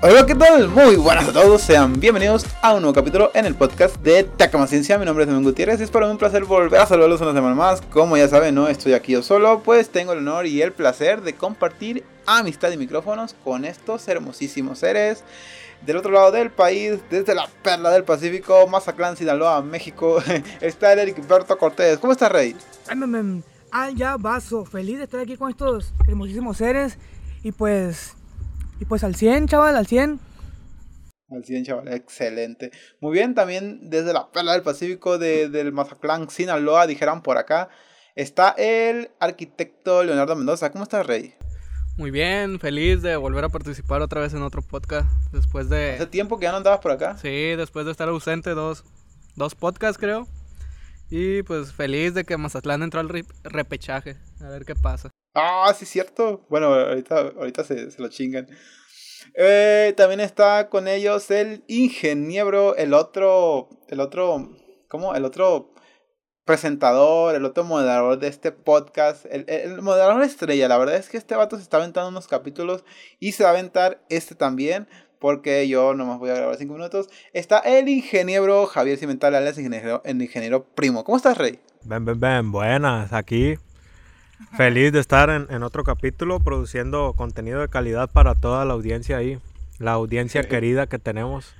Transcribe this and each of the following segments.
Hola, ¿qué tal? Muy buenas a todos, sean bienvenidos a un nuevo capítulo en el podcast de Takama Ciencia. Mi nombre es Domingo Gutiérrez y es para mí un placer volver a saludarlos una semana más. Como ya saben, no estoy aquí yo solo, pues tengo el honor y el placer de compartir amistad y micrófonos con estos hermosísimos seres. Del otro lado del país, desde la perla del Pacífico, Mazatlán, Sinaloa, México, está el Berto Cortés. ¿Cómo estás, Rey? Al ya vaso, feliz de estar aquí con estos hermosísimos seres y pues y pues al 100, chaval, al 100. Al 100, chaval, excelente. Muy bien, también desde la perla del Pacífico de, del Mazatlán, Sinaloa, dijeron por acá, está el arquitecto Leonardo Mendoza. ¿Cómo estás, Rey? Muy bien, feliz de volver a participar otra vez en otro podcast después de... ¿Hace tiempo que ya no andabas por acá? Sí, después de estar ausente dos, dos podcasts creo. Y pues feliz de que Mazatlán entró al repechaje. A ver qué pasa. Ah, sí, cierto. Bueno, ahorita, ahorita se, se lo chingan. Eh, también está con ellos el ingeniero, el otro, el otro, ¿cómo? El otro presentador, el otro moderador de este podcast, el, el, moderador estrella. La verdad es que este vato se está aventando unos capítulos y se va a aventar este también, porque yo nomás voy a grabar cinco minutos. Está el ingeniero Javier Cimental, alias ingeniero, el ingeniero primo. ¿Cómo estás, Rey? Ven, ven, ven, buenas, aquí Feliz de estar en, otro capítulo produciendo contenido de calidad para toda la audiencia ahí, la audiencia querida que tenemos.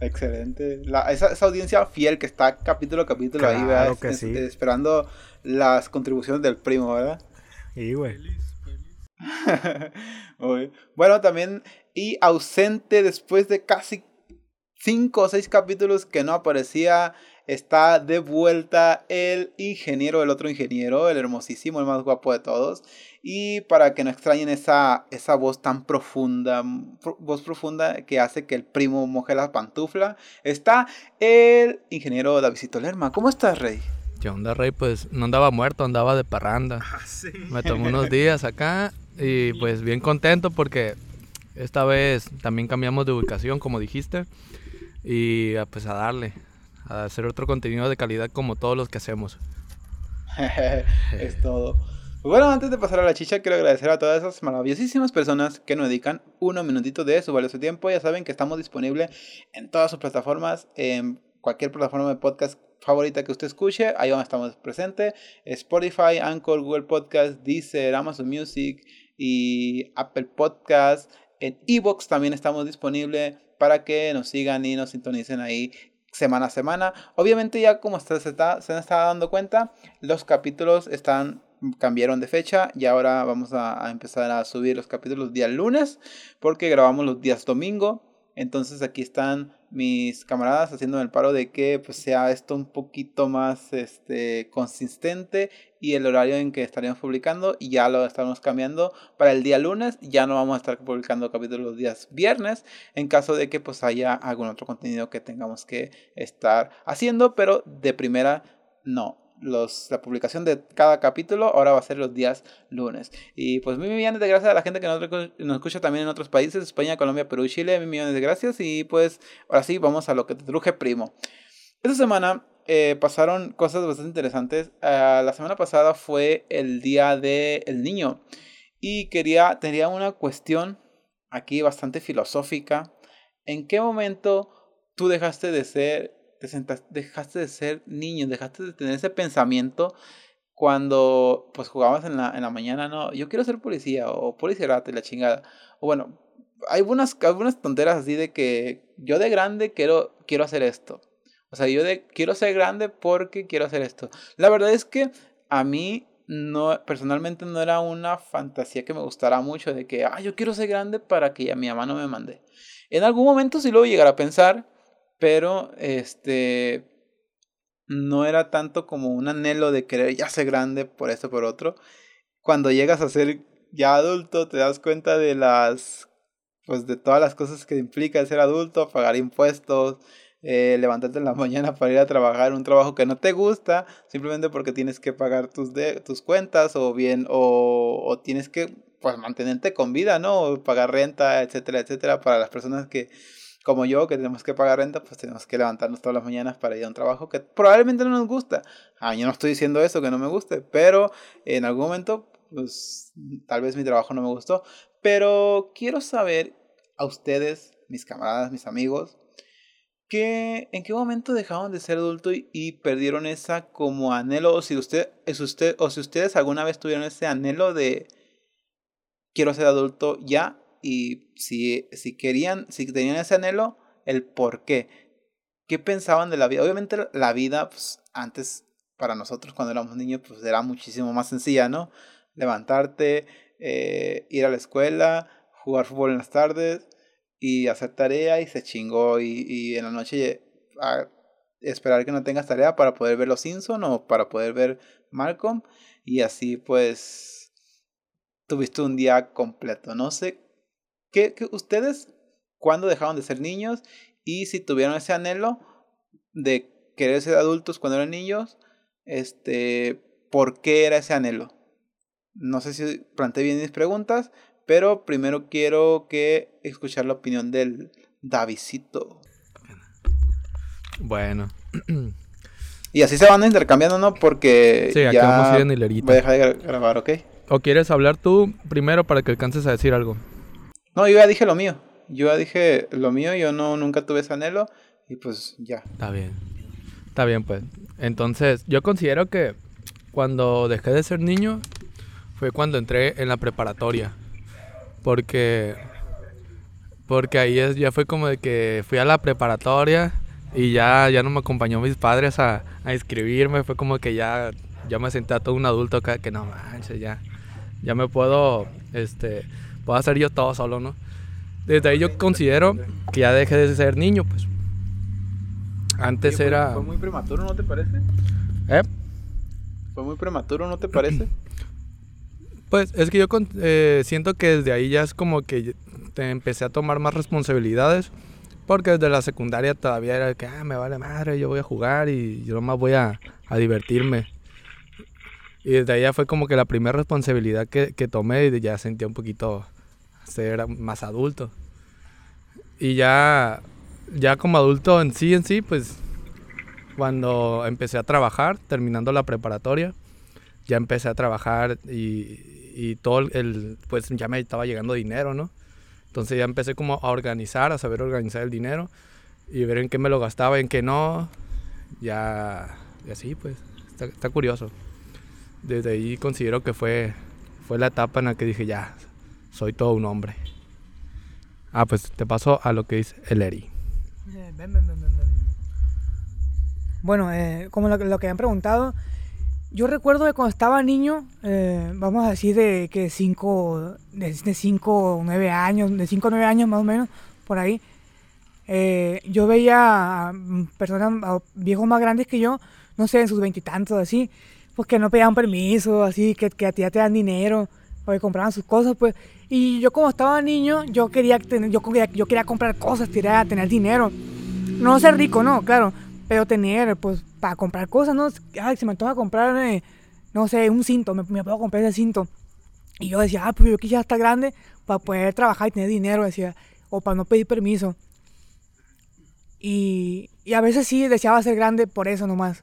Excelente. esa, audiencia fiel que está capítulo a capítulo ahí, ¿verdad? Que sí. esperando las contribuciones del primo, ¿verdad? Y güey. bueno, también, y ausente después de casi cinco o seis capítulos que no aparecía está de vuelta el ingeniero, el otro ingeniero, el hermosísimo, el más guapo de todos. Y para que no extrañen esa, esa voz tan profunda, voz profunda que hace que el primo moje la pantufla, está el ingeniero Davidito Lerma. ¿Cómo estás, Rey? ¿Qué onda, Rey? Pues no andaba muerto, andaba de parranda. Ah, Me tomé unos días acá y pues bien contento porque esta vez también cambiamos de ubicación, como dijiste. Y pues a darle, a hacer otro contenido de calidad como todos los que hacemos. es todo. Bueno, antes de pasar a la chicha, quiero agradecer a todas esas maravillosísimas personas que nos dedican unos minutitos de su valioso tiempo. Ya saben que estamos disponibles en todas sus plataformas, en cualquier plataforma de podcast favorita que usted escuche, ahí donde estamos presentes. Spotify, Anchor, Google Podcast, Deezer, Amazon Music y Apple Podcast. En Evox también estamos disponibles para que nos sigan y nos sintonicen ahí semana a semana. Obviamente ya como se, está, se está dando cuenta, los capítulos están cambiaron de fecha y ahora vamos a, a, empezar a subir los capítulos día lunes porque grabamos los días domingo. Entonces aquí están mis camaradas haciendo el paro de que pues, sea esto un poquito más este, consistente y el horario en que estaríamos publicando y ya lo estamos cambiando para el día lunes. Ya no vamos a estar publicando capítulos los días viernes en caso de que pues haya algún otro contenido que tengamos que estar haciendo, pero de primera no la publicación de cada capítulo ahora va a ser los días lunes. Y pues mil millones de gracias a la gente que nos, nos escucha también en otros países, España, Colombia, Perú, Chile, mil millones de gracias. Y pues ahora sí, vamos a lo que te truje primo. Esta semana eh, pasaron cosas bastante interesantes. Uh, la semana pasada fue el Día del Niño. Y quería, tenía una cuestión aquí bastante filosófica. ¿En qué momento tú dejaste de ser dejaste de ser niño, dejaste de tener ese pensamiento cuando pues jugabas en la, en la mañana, no, yo quiero ser policía o policía y la chingada. O bueno, hay algunas, algunas tonteras así de que yo de grande quiero, quiero hacer esto. O sea, yo de quiero ser grande porque quiero hacer esto. La verdad es que a mí no personalmente no era una fantasía que me gustara mucho de que, ah, yo quiero ser grande para que ya mi mamá no me mande. En algún momento sí lo llegar a pensar, pero este no era tanto como un anhelo de querer ya ser grande por esto por otro. Cuando llegas a ser ya adulto te das cuenta de las pues de todas las cosas que implica ser adulto, pagar impuestos, eh, levantarte en la mañana para ir a trabajar un trabajo que no te gusta, simplemente porque tienes que pagar tus, de, tus cuentas o bien, o, o tienes que pues mantenerte con vida, ¿no? pagar renta, etcétera, etcétera, para las personas que como yo, que tenemos que pagar renta, pues tenemos que levantarnos todas las mañanas para ir a un trabajo que probablemente no nos gusta. Ah, yo no estoy diciendo eso, que no me guste, pero en algún momento, pues tal vez mi trabajo no me gustó. Pero quiero saber a ustedes, mis camaradas, mis amigos, que en qué momento dejaron de ser adultos y, perdieron esa como anhelo, o si usted, o si ustedes alguna vez tuvieron ese anhelo de quiero ser adulto ya, y si, si querían, si tenían ese anhelo, el por qué. ¿Qué pensaban de la vida? Obviamente la vida, pues, antes, para nosotros cuando éramos niños, pues era muchísimo más sencilla, ¿no? Levantarte, eh, ir a la escuela, jugar fútbol en las tardes y hacer tarea y se chingó. Y, y en la noche a esperar que no tengas tarea para poder ver Los Simpson o para poder ver Malcolm. Y así pues tuviste un día completo. No sé, ¿qué, qué ustedes cuándo dejaron de ser niños? Y si tuvieron ese anhelo de querer ser adultos cuando eran niños, este, ¿por qué era ese anhelo? No sé si planteé bien mis preguntas, pero primero quiero que escuchar la opinión del Davidito. Bueno. Y así se van intercambiando, ¿no? Porque sí, ya vamos a ir en hilerita. voy a dejar de grabar, ¿ok? ¿O quieres hablar tú primero para que alcances a decir algo? No, yo ya dije lo mío. Yo ya dije lo mío, yo no nunca tuve ese anhelo y pues ya. Está bien. Está bien, pues. Entonces, yo considero que cuando dejé de ser niño fue cuando entré en la preparatoria. Porque porque ahí es, ya fue como de que fui a la preparatoria y ya, ya no me acompañó mis padres a, a inscribirme, fue como que ya, ya me senté a todo un adulto acá que no manches, ya, ya me puedo, este, puedo hacer yo todo solo, ¿no? Desde ahí yo considero que ya dejé de ser niño, pues. Antes era... ¿Fue muy prematuro, no te parece? ¿Eh? ¿Fue muy prematuro, no te parece? Pues es que yo eh, siento que desde ahí ya es como que te empecé a tomar más responsabilidades. Porque desde la secundaria todavía era que, ah, me vale madre, yo voy a jugar y yo nomás voy a, a divertirme. Y desde ahí ya fue como que la primera responsabilidad que, que tomé y ya sentía un poquito ser más adulto. Y ya, ya como adulto en sí, en sí, pues cuando empecé a trabajar, terminando la preparatoria, ya empecé a trabajar y, y todo el, pues ya me estaba llegando dinero, ¿no? Entonces ya empecé como a organizar, a saber organizar el dinero y ver en qué me lo gastaba en qué no. Ya, y así pues, está, curioso. Desde ahí considero que fue, fue la etapa en la que dije, ya, soy todo un hombre. Ah, pues te paso a lo que dice el Eri. Bueno, eh, como lo, que han preguntado, yo recuerdo que cuando estaba niño, eh, vamos a decir de que 5, de 5 o 9 años, de 5 o 9 años más o menos, por ahí, eh, yo veía personas, viejos más grandes que yo, no sé, en sus veintitantos, así, pues que no pedían permiso, así, que, que a ti ya te dan dinero, o que compraban sus cosas, pues. Y yo como estaba niño, yo quería, tener, yo, quería, yo quería comprar cosas, quería tener dinero. No ser rico, no, claro, pero tener, pues, para comprar cosas, ¿no? Ay, se me antoja comprarme, no sé, un cinto, me, me puedo comprar ese cinto. Y yo decía, ah, pues yo quisiera estar grande para poder trabajar y tener dinero, decía, o para no pedir permiso. Y, y a veces sí deseaba ser grande por eso nomás.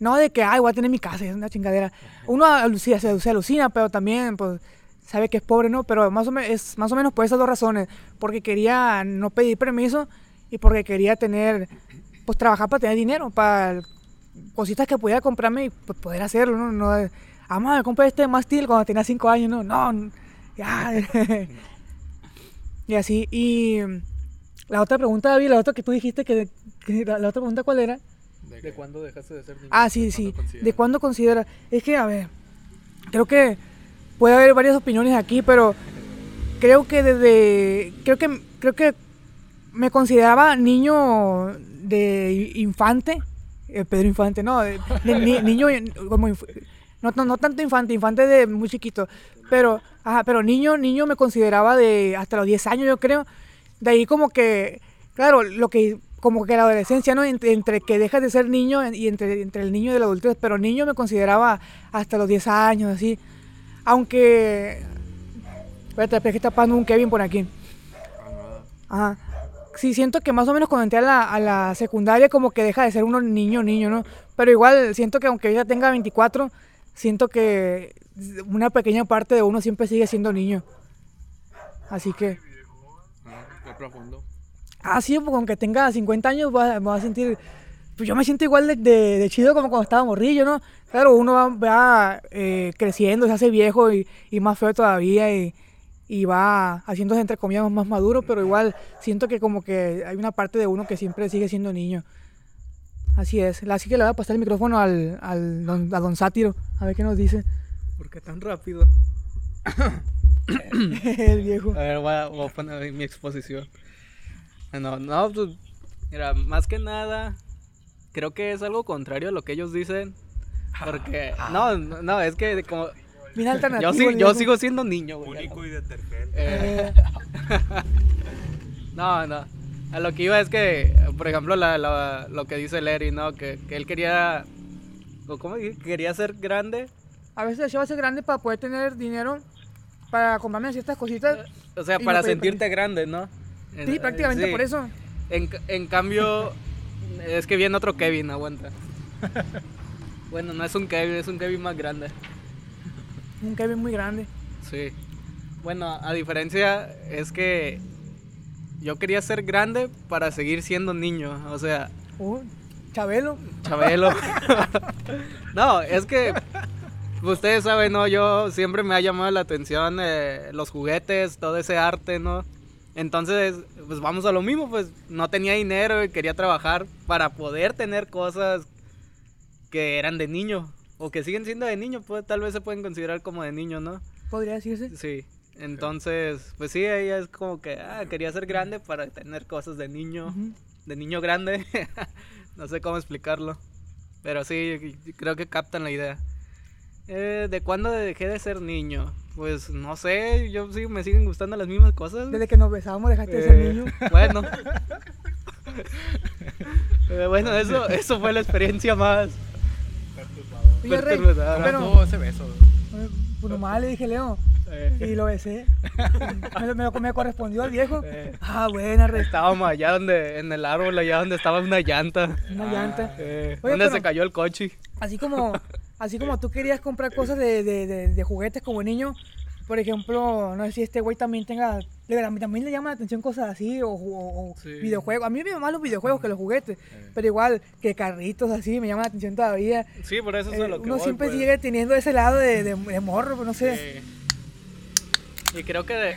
No de que, ay, voy a tener mi casa, es una chingadera. Uno se, se alucina, pero también, pues, sabe que es pobre, ¿no? Pero más o menos, es más o menos por esas dos razones. Porque quería no pedir permiso y porque quería tener, pues, trabajar para tener dinero, para cositas que pudiera comprarme y pues, poder hacerlo, ¿no? no vamos a comprar este mástil cuando tenía 5 años, no, no, ya. y así, y la otra pregunta, David, la otra que tú dijiste, que, la, otra pregunta, ¿cuál era? ¿De, cuándo dejaste de ser niño? Ah, sí, sí, ¿de cuándo considera? Es que, a ver, creo que puede haber varias opiniones aquí, pero creo que desde, creo que, creo que me consideraba niño de infante, eh, Pedro Infante, no, niño como no, no, tanto infante, infante de muy chiquito, pero ajá, pero niño, niño me consideraba de hasta los 10 años, yo creo. De ahí como que claro, lo que como que la adolescencia, ¿no? Entre, que dejas de ser niño y entre, entre el niño y la adultez, pero niño me consideraba hasta los 10 años, así. Aunque... Espérate, que está pasando un Kevin por aquí. Ajá sí siento que más o menos cuando entré a la, a la secundaria como que deja de ser uno niño, niño, ¿no? Pero igual siento que aunque ella tenga 24, siento que una pequeña parte de uno siempre sigue siendo niño. Así que... profundo. Ah, sí, aunque tenga 50 años, va, va a sentir. Pues yo me siento igual de, de- de chido como cuando estaba morrillo, ¿no? Claro, uno va, va, eh, creciendo, se hace viejo y, y más feo todavía y, y va haciéndose, entre comillas, más maduro, pero igual siento que como que hay una parte de uno que siempre sigue siendo niño. Así es. Así que le voy a pasar el micrófono al, al don, a don Sátiro, a ver qué nos dice ¿Por qué tan rápido? el viejo. A ver, voy a, voy a poner mi exposición. No, no, pues, mira, más que nada, creo que es algo contrario a lo que ellos dicen. Porque, no, no, no, es que como... Bien alternativo. Yo, yo sigo siendo niño, güey. Único y detergente. Eh, Eh, no, no. A lo que iba es que, por ejemplo, la, la- lo que dice Larry, ¿no? Que, que él quería... o ¿Cómo dije? Quería ser grande. a veces yo a ser grande para poder tener dinero para comprarme ciertas cositas. O sea, para no pedir sentirte grande, ¿no? Sí, En- prácticamente sí. por eso. En, en cambio, es que viene otro Kevin, aguanta. Bueno, no es un Kevin, es un Kevin más grande. Un Kevin muy grande. Sí. Bueno, a diferencia es que yo quería ser grande para seguir siendo niño. O sea, Uh, Chabelo. Chabelo. no, es que ustedes saben, ¿no? Yo siempre me ha llamado la atención eh, los juguetes, todo ese arte, ¿no? Entonces, pues vamos a lo mismo, pues no tenía dinero y quería trabajar para poder tener cosas que eran de niño o que siguen siendo de niño, pues tal vez se pueden considerar como de niño, ¿no? Podría decirse. Sí. Entonces, pues sí, ella es como que ah, quería ser grande para tener cosas de niño de niño grande. no sé cómo explicarlo. Pero sí, creo que captan la idea. Eh, ¿De cuándo dejé de ser niño? Pues no sé, yo sí me siguen gustando las mismas cosas. Desde que nos besábamos dejaste de ser Eh, niño. Bueno. Eh, bueno, eso, eso fue la experiencia más perturbadora. pero Tuvo ese beso. eh, pues nomás le dije Leo Eh, y lo besé. me, me, me correspondió al viejo. Eh. Ah, buena, Rey. estábamos allá donde, en el árbol, allá donde estaba una llanta. Una llanta. Eh, Oye, donde pero- se cayó el coche. Así como, así como tú querías comprar cosas de, de, de, de juguetes como niño, por ejemplo, no sé si este güey también tenga, le- a mí también le llama la atención cosas así, o, o- o Sí. videojuegos. A mí me llaman más los videojuegos que los juguetes, pero igual que carritos así, me llama la atención todavía. Sí, por eso es Eh, lo que uno voy, siempre pues. sigue teniendo ese lado de, de, de morro, pues no sé. Eh, y creo que de,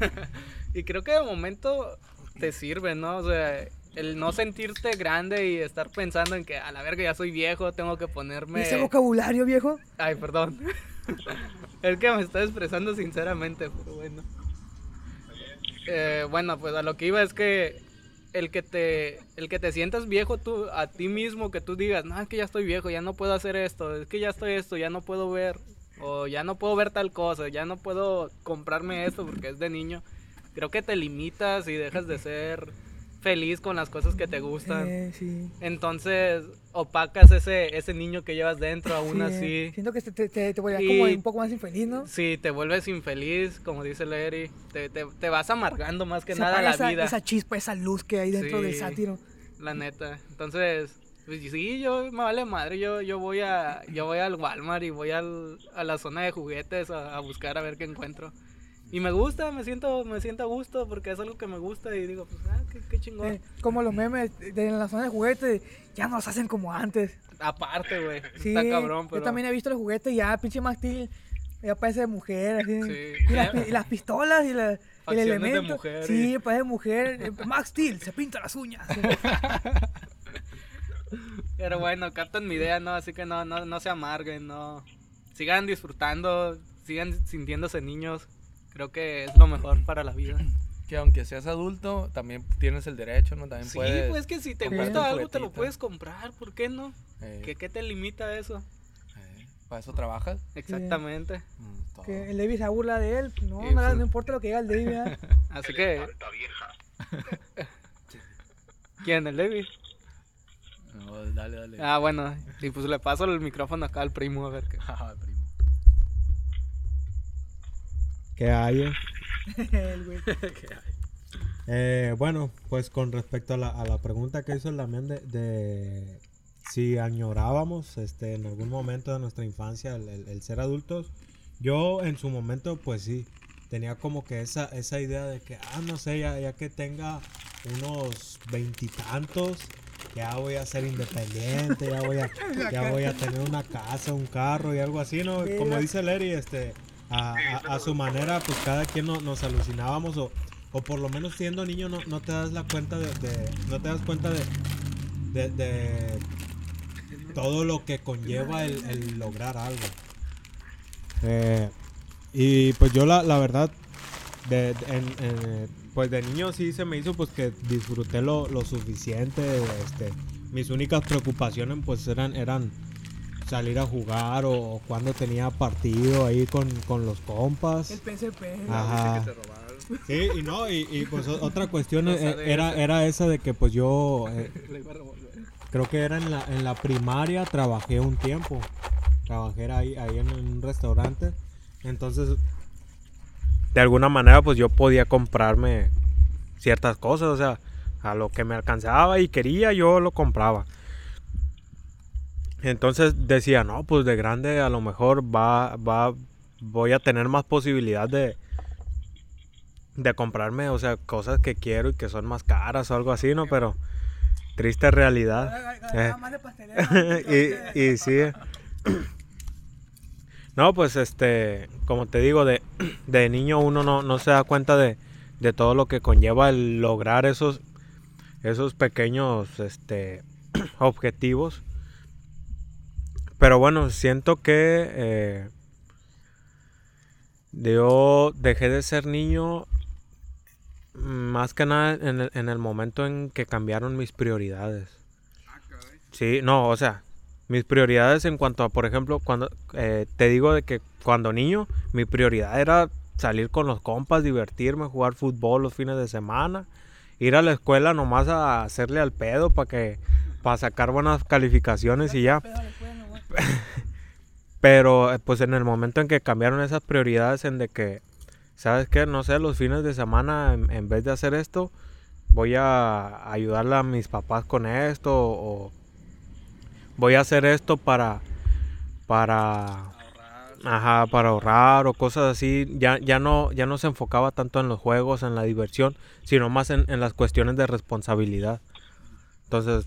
y creo que de momento te sirve, ¿no? O sea, el no sentirte grande y estar pensando en que a la verga ya soy viejo, tengo que ¿Y ponerme ese vocabulario, viejo? Ay, perdón. es que me estoy expresando sinceramente, pero bueno. Eh, bueno, pues a lo que iba es que el que te el que te sientas viejo tú a ti mismo que tú digas, "No, es que ya estoy viejo, ya no puedo hacer esto, es que ya estoy esto, ya no puedo ver o ya no puedo ver tal cosa, ya no puedo comprarme esto porque es de niño." Creo que te limitas y dejas de ser feliz con las cosas que te gustan. Eh, sí. Entonces opacas ese ese niño que llevas dentro aún Sí, así. eh, Siento que te, te, te, te Y- como un poco más infeliz, ¿no? Sí, te vuelves infeliz, como dice Larry. Te, te, te vas amargando más que Se nada la esa, vida. esa chispa, esa luz que hay dentro del sátiro. La neta. Entonces, pues sí, yo me vale madre. Yo, yo voy a yo voy al Walmart y voy al, a la zona de juguetes a, a buscar a ver qué encuentro. Y me gusta, me siento, me siento a gusto porque es algo que me gusta y digo, pues, ah, qué, qué chingón. Eh, como los memes de, de la zona de juguetes, ya no se hacen como antes. Aparte, güey. Sí, está cabrón, pero. yo también he visto los juguetes ya, pinche Max Steel, ya parece de mujer, así. Sí. Y, las, y las pistolas y, la, el Facciones de elemento. mujer sí, y- parece de mujer. Eh, Max Steel se pinta las uñas. Pero bueno, captan mi idea, ¿no? Así que no, no, no se amarguen, no. Sigan disfrutando, sigan sintiéndose niños. Creo que es lo mejor para la vida. Que aunque seas adulto, también tienes el derecho, ¿no? También Sí, puedes. pues que si te gusta algo te lo puedes comprar, ¿por qué no? eh, ¿Qué, qué te limita eso? eh, ¿Para eso trabajas? Exactamente. Mm, que el David se burla de él. No, Sí, no, pues. no importa lo que diga el David. ¿verdad? Así que. ¿Quién? ¿El Levi? No, dale, dale. Ah, bueno. Y pues le paso el micrófono acá al primo a ver qué. ¿Qué hay? El güey. Eh, bueno, pues con respecto a la, a la pregunta que hizo el Damián de, de si añorábamos este, en algún momento de nuestra infancia el, el- el ser adultos, yo en su momento pues sí, tenía como que esa, esa idea de que, ah, no sé, ya, ya que tenga unos veintitantos, ya voy a ser independiente, ya voy a, ya voy a tener una casa, un carro y algo así, ¿no? Como dice Larry, este, a, a- a su manera, pues cada quien no- nos alucinábamos o, o por lo menos siendo niño no, no te das la cuenta de, de- no te das cuenta de, de, de todo lo que conlleva el, el lograr algo. Eh, y pues yo la, la verdad, de, de- en- en- pues de niño sí se me hizo pues que disfruté lo, lo suficiente. Este, mis únicas preocupaciones pues eran, eran salir a jugar o, o cuando tenía partido ahí con, con los compas. El PSP. Ajá. Sí, y no, y, y, pues otra cuestión eh, era, era esa de que pues yo eh, creo que era en la, en la primaria, trabajé un tiempo. Trabajé ahí, ahí en, un restaurante. Entonces, de alguna manera, pues yo podía comprarme ciertas cosas. O sea, a lo que me alcanzaba y quería, yo lo compraba. Entonces decía, no, pues de grande a lo mejor va, va, voy a tener más posibilidad de, de comprarme, o sea, cosas que quiero y que son más caras o algo así, ¿no? Pero triste realidad. Eh. Y, y sí. No, pues este, como te digo, de, de niño uno no, no se da cuenta de, de todo lo que conlleva el lograr esos, esos pequeños este, objetivos. Pero bueno, siento que eh, yo dejé de ser niño mm, más que nada en el, en el momento en que cambiaron mis prioridades. Sí, no, o sea, mis prioridades en cuanto a, por ejemplo, cuando eh, te digo de que cuando niño, mi prioridad era salir con los compas, divertirme, jugar fútbol los fines de semana, ir a la escuela nomás a hacerle al pedo para que para sacar buenas calificaciones y ya. Pero eh, pues en el momento en que cambiaron esas prioridades en de que, ¿sabes qué? No sé, los fines de semana en, en vez de hacer esto, voy a ayudarle a mis papás con esto o voy a hacer esto para para ajá, para ahorrar o cosas así, ya ya no ya no se enfocaba tanto en los juegos, en la diversión, sino más en, en las cuestiones de responsabilidad. Entonces,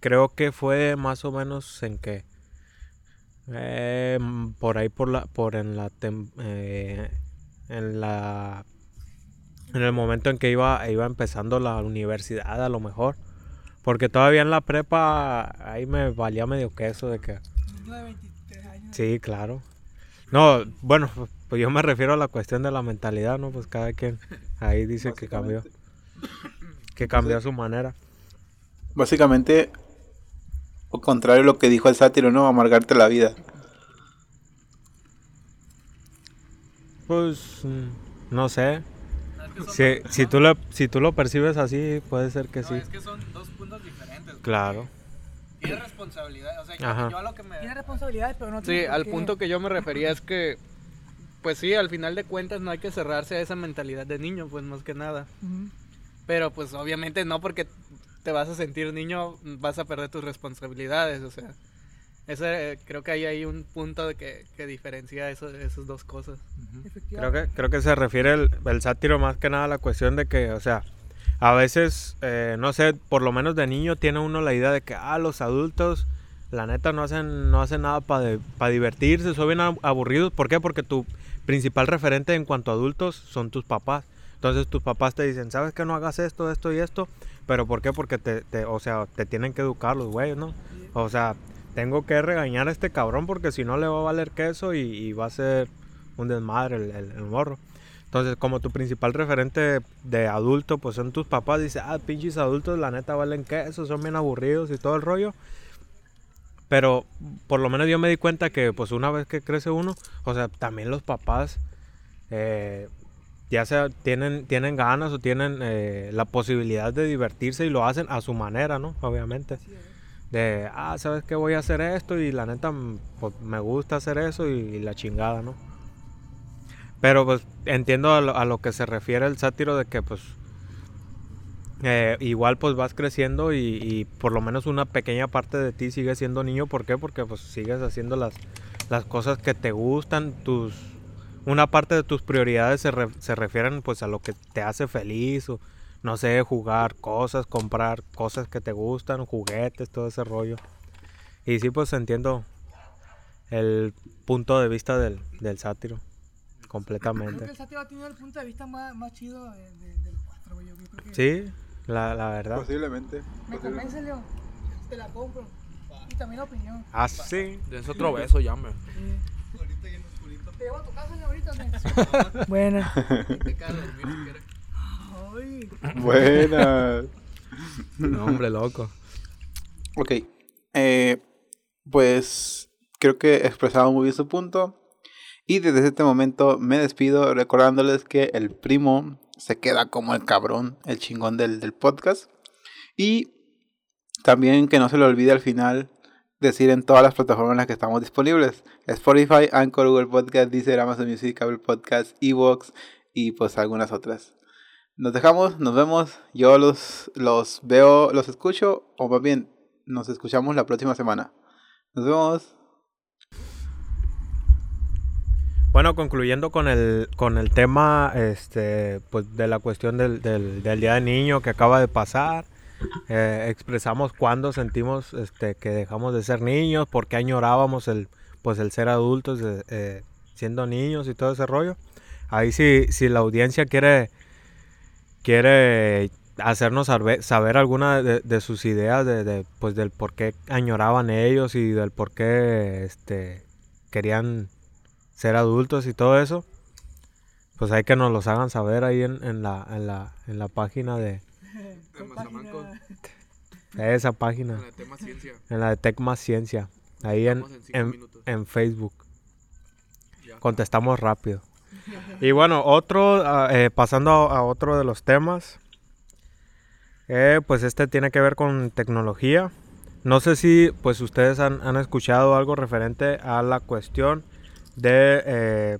creo que fue más o menos en que eh, mm, por ahí por la por en la tem- eh, en la en el momento en que iba iba empezando la universidad a lo mejor porque todavía en la prepa ahí me valía medio queso de que sí claro. No bueno pues yo me refiero a la cuestión de la mentalidad no pues cada quien ahí dice que cambió que cambió su manera. Básicamente, o contrario a lo que dijo el sátiro, ¿no? Amargarte la vida. pues mm, no sé si, si tú lo si tú lo percibes así puede ser que No, sí es que son dos puntos diferentes. claro Tienes responsabilidad. O sea, yo, a lo que me. Tiene responsabilidades, pero no Sí, tiene por al punto que yo me refería es que. Pues sí, al final de cuentas no hay que cerrarse a esa mentalidad de niño, pues más que nada. Pero pues obviamente no porque te vas a sentir niño vas a perder tus responsabilidades, o sea. Ese, eh, creo que ahí hay un punto de que, que diferencia eso, esas dos cosas. Creo que, creo que se refiere el, el sátiro más que nada a la cuestión de que, o sea, a veces, eh, no sé, por lo menos de niño tiene uno la idea de que, ah, los adultos, la neta, no hacen, no hacen nada para divertirse, son bien ab- aburridos. ¿Por qué? Porque tu principal referente en cuanto a adultos son tus papás. Entonces tus papás te dicen, ¿sabes que no hagas esto, esto y esto? ¿Pero por qué? Porque te, te- o sea, te tienen que educar los güeyes, ¿no? O sea, tengo que regañar a este cabrón porque si no le va a valer queso y, va a ser un desmadre el, el- el morro. Entonces, como tu principal referente de adulto, pues son tus papás, dice, ah, pinches adultos, la neta valen queso, son bien aburridos y todo el rollo. Pero por lo menos yo me di cuenta que pues una vez que crece uno, o sea, también los papás, eh, ya sea tienen, tienen ganas o tienen eh, la posibilidad de divertirse y lo hacen a su manera, ¿no? Obviamente. De, ah, ¿sabes qué? Voy a hacer esto y la neta, mm, pues me gusta hacer eso y, y la chingada, ¿no? Pero pues entiendo a lo, a lo que se refiere el sátiro de que pues eh, igual pues vas creciendo y, y por lo menos una pequeña parte de ti sigue siendo niño. ¿Por qué? Porque pues sigues haciendo las, las cosas que te gustan, tus... una parte de tus prioridades se, re- se refieren pues a lo que te hace feliz o no sé, jugar cosas, comprar cosas que te gustan, juguetes, todo ese rollo. Y sí, pues entiendo el punto de vista del, del sátiro, Creo que completamente. el sátiro ha tenido el punto de vista más, más chido de, de- de los cuatro, güey. Yo creo que Sí, la, la verdad. Posiblemente. Me convence, Leo. Te la compro. Y también la opinión. Ah, sí. Es otro beso, ya, hombre. ¿Te llevo a tu casa, ahorita? Buena. Buenas. No, hombre, loco. Ok. Eh, pues creo que he expresado muy bien su punto. Y desde este momento me despido recordándoles que el primo se queda como el cabrón, el chingón del, del podcast. Y también que no se le olvide al final decir en todas las plataformas en las que estamos disponibles. Spotify, Anchor, Google Podcast, Deezer, Amazon Music, Apple Podcast, Evox y pues algunas otras. Nos dejamos, nos vemos. Yo los, los veo, los escucho, o más bien, nos escuchamos la próxima semana. Nos vemos. Bueno, concluyendo con el, con el tema este, pues, de la cuestión del, del, del Día del Niño que acaba de pasar, eh, expresamos cuándo sentimos este, que dejamos de ser niños, por qué añorábamos el, pues, el ser adultos de- eh, siendo niños y todo ese rollo. Ahí si, si la audiencia quiere, quiere hacernos saber, alguna de, sus ideas de, de, pues, del por qué añoraban ellos y del por qué este, querían ser adultos y todo eso, pues hay que nos los hagan saber ahí en la, en, la, en la página de esa página, tema ciencia. en la de Tec Más Ciencia, ahí en, Estamos en cinco en, minutos. en Facebook. Ya. Contestamos rápido. Y bueno, otro, ah, eh, pasando a, a otro de los temas, eh, pues este tiene que ver con tecnología. No sé si pues ustedes han, han escuchado algo referente a la cuestión de eh,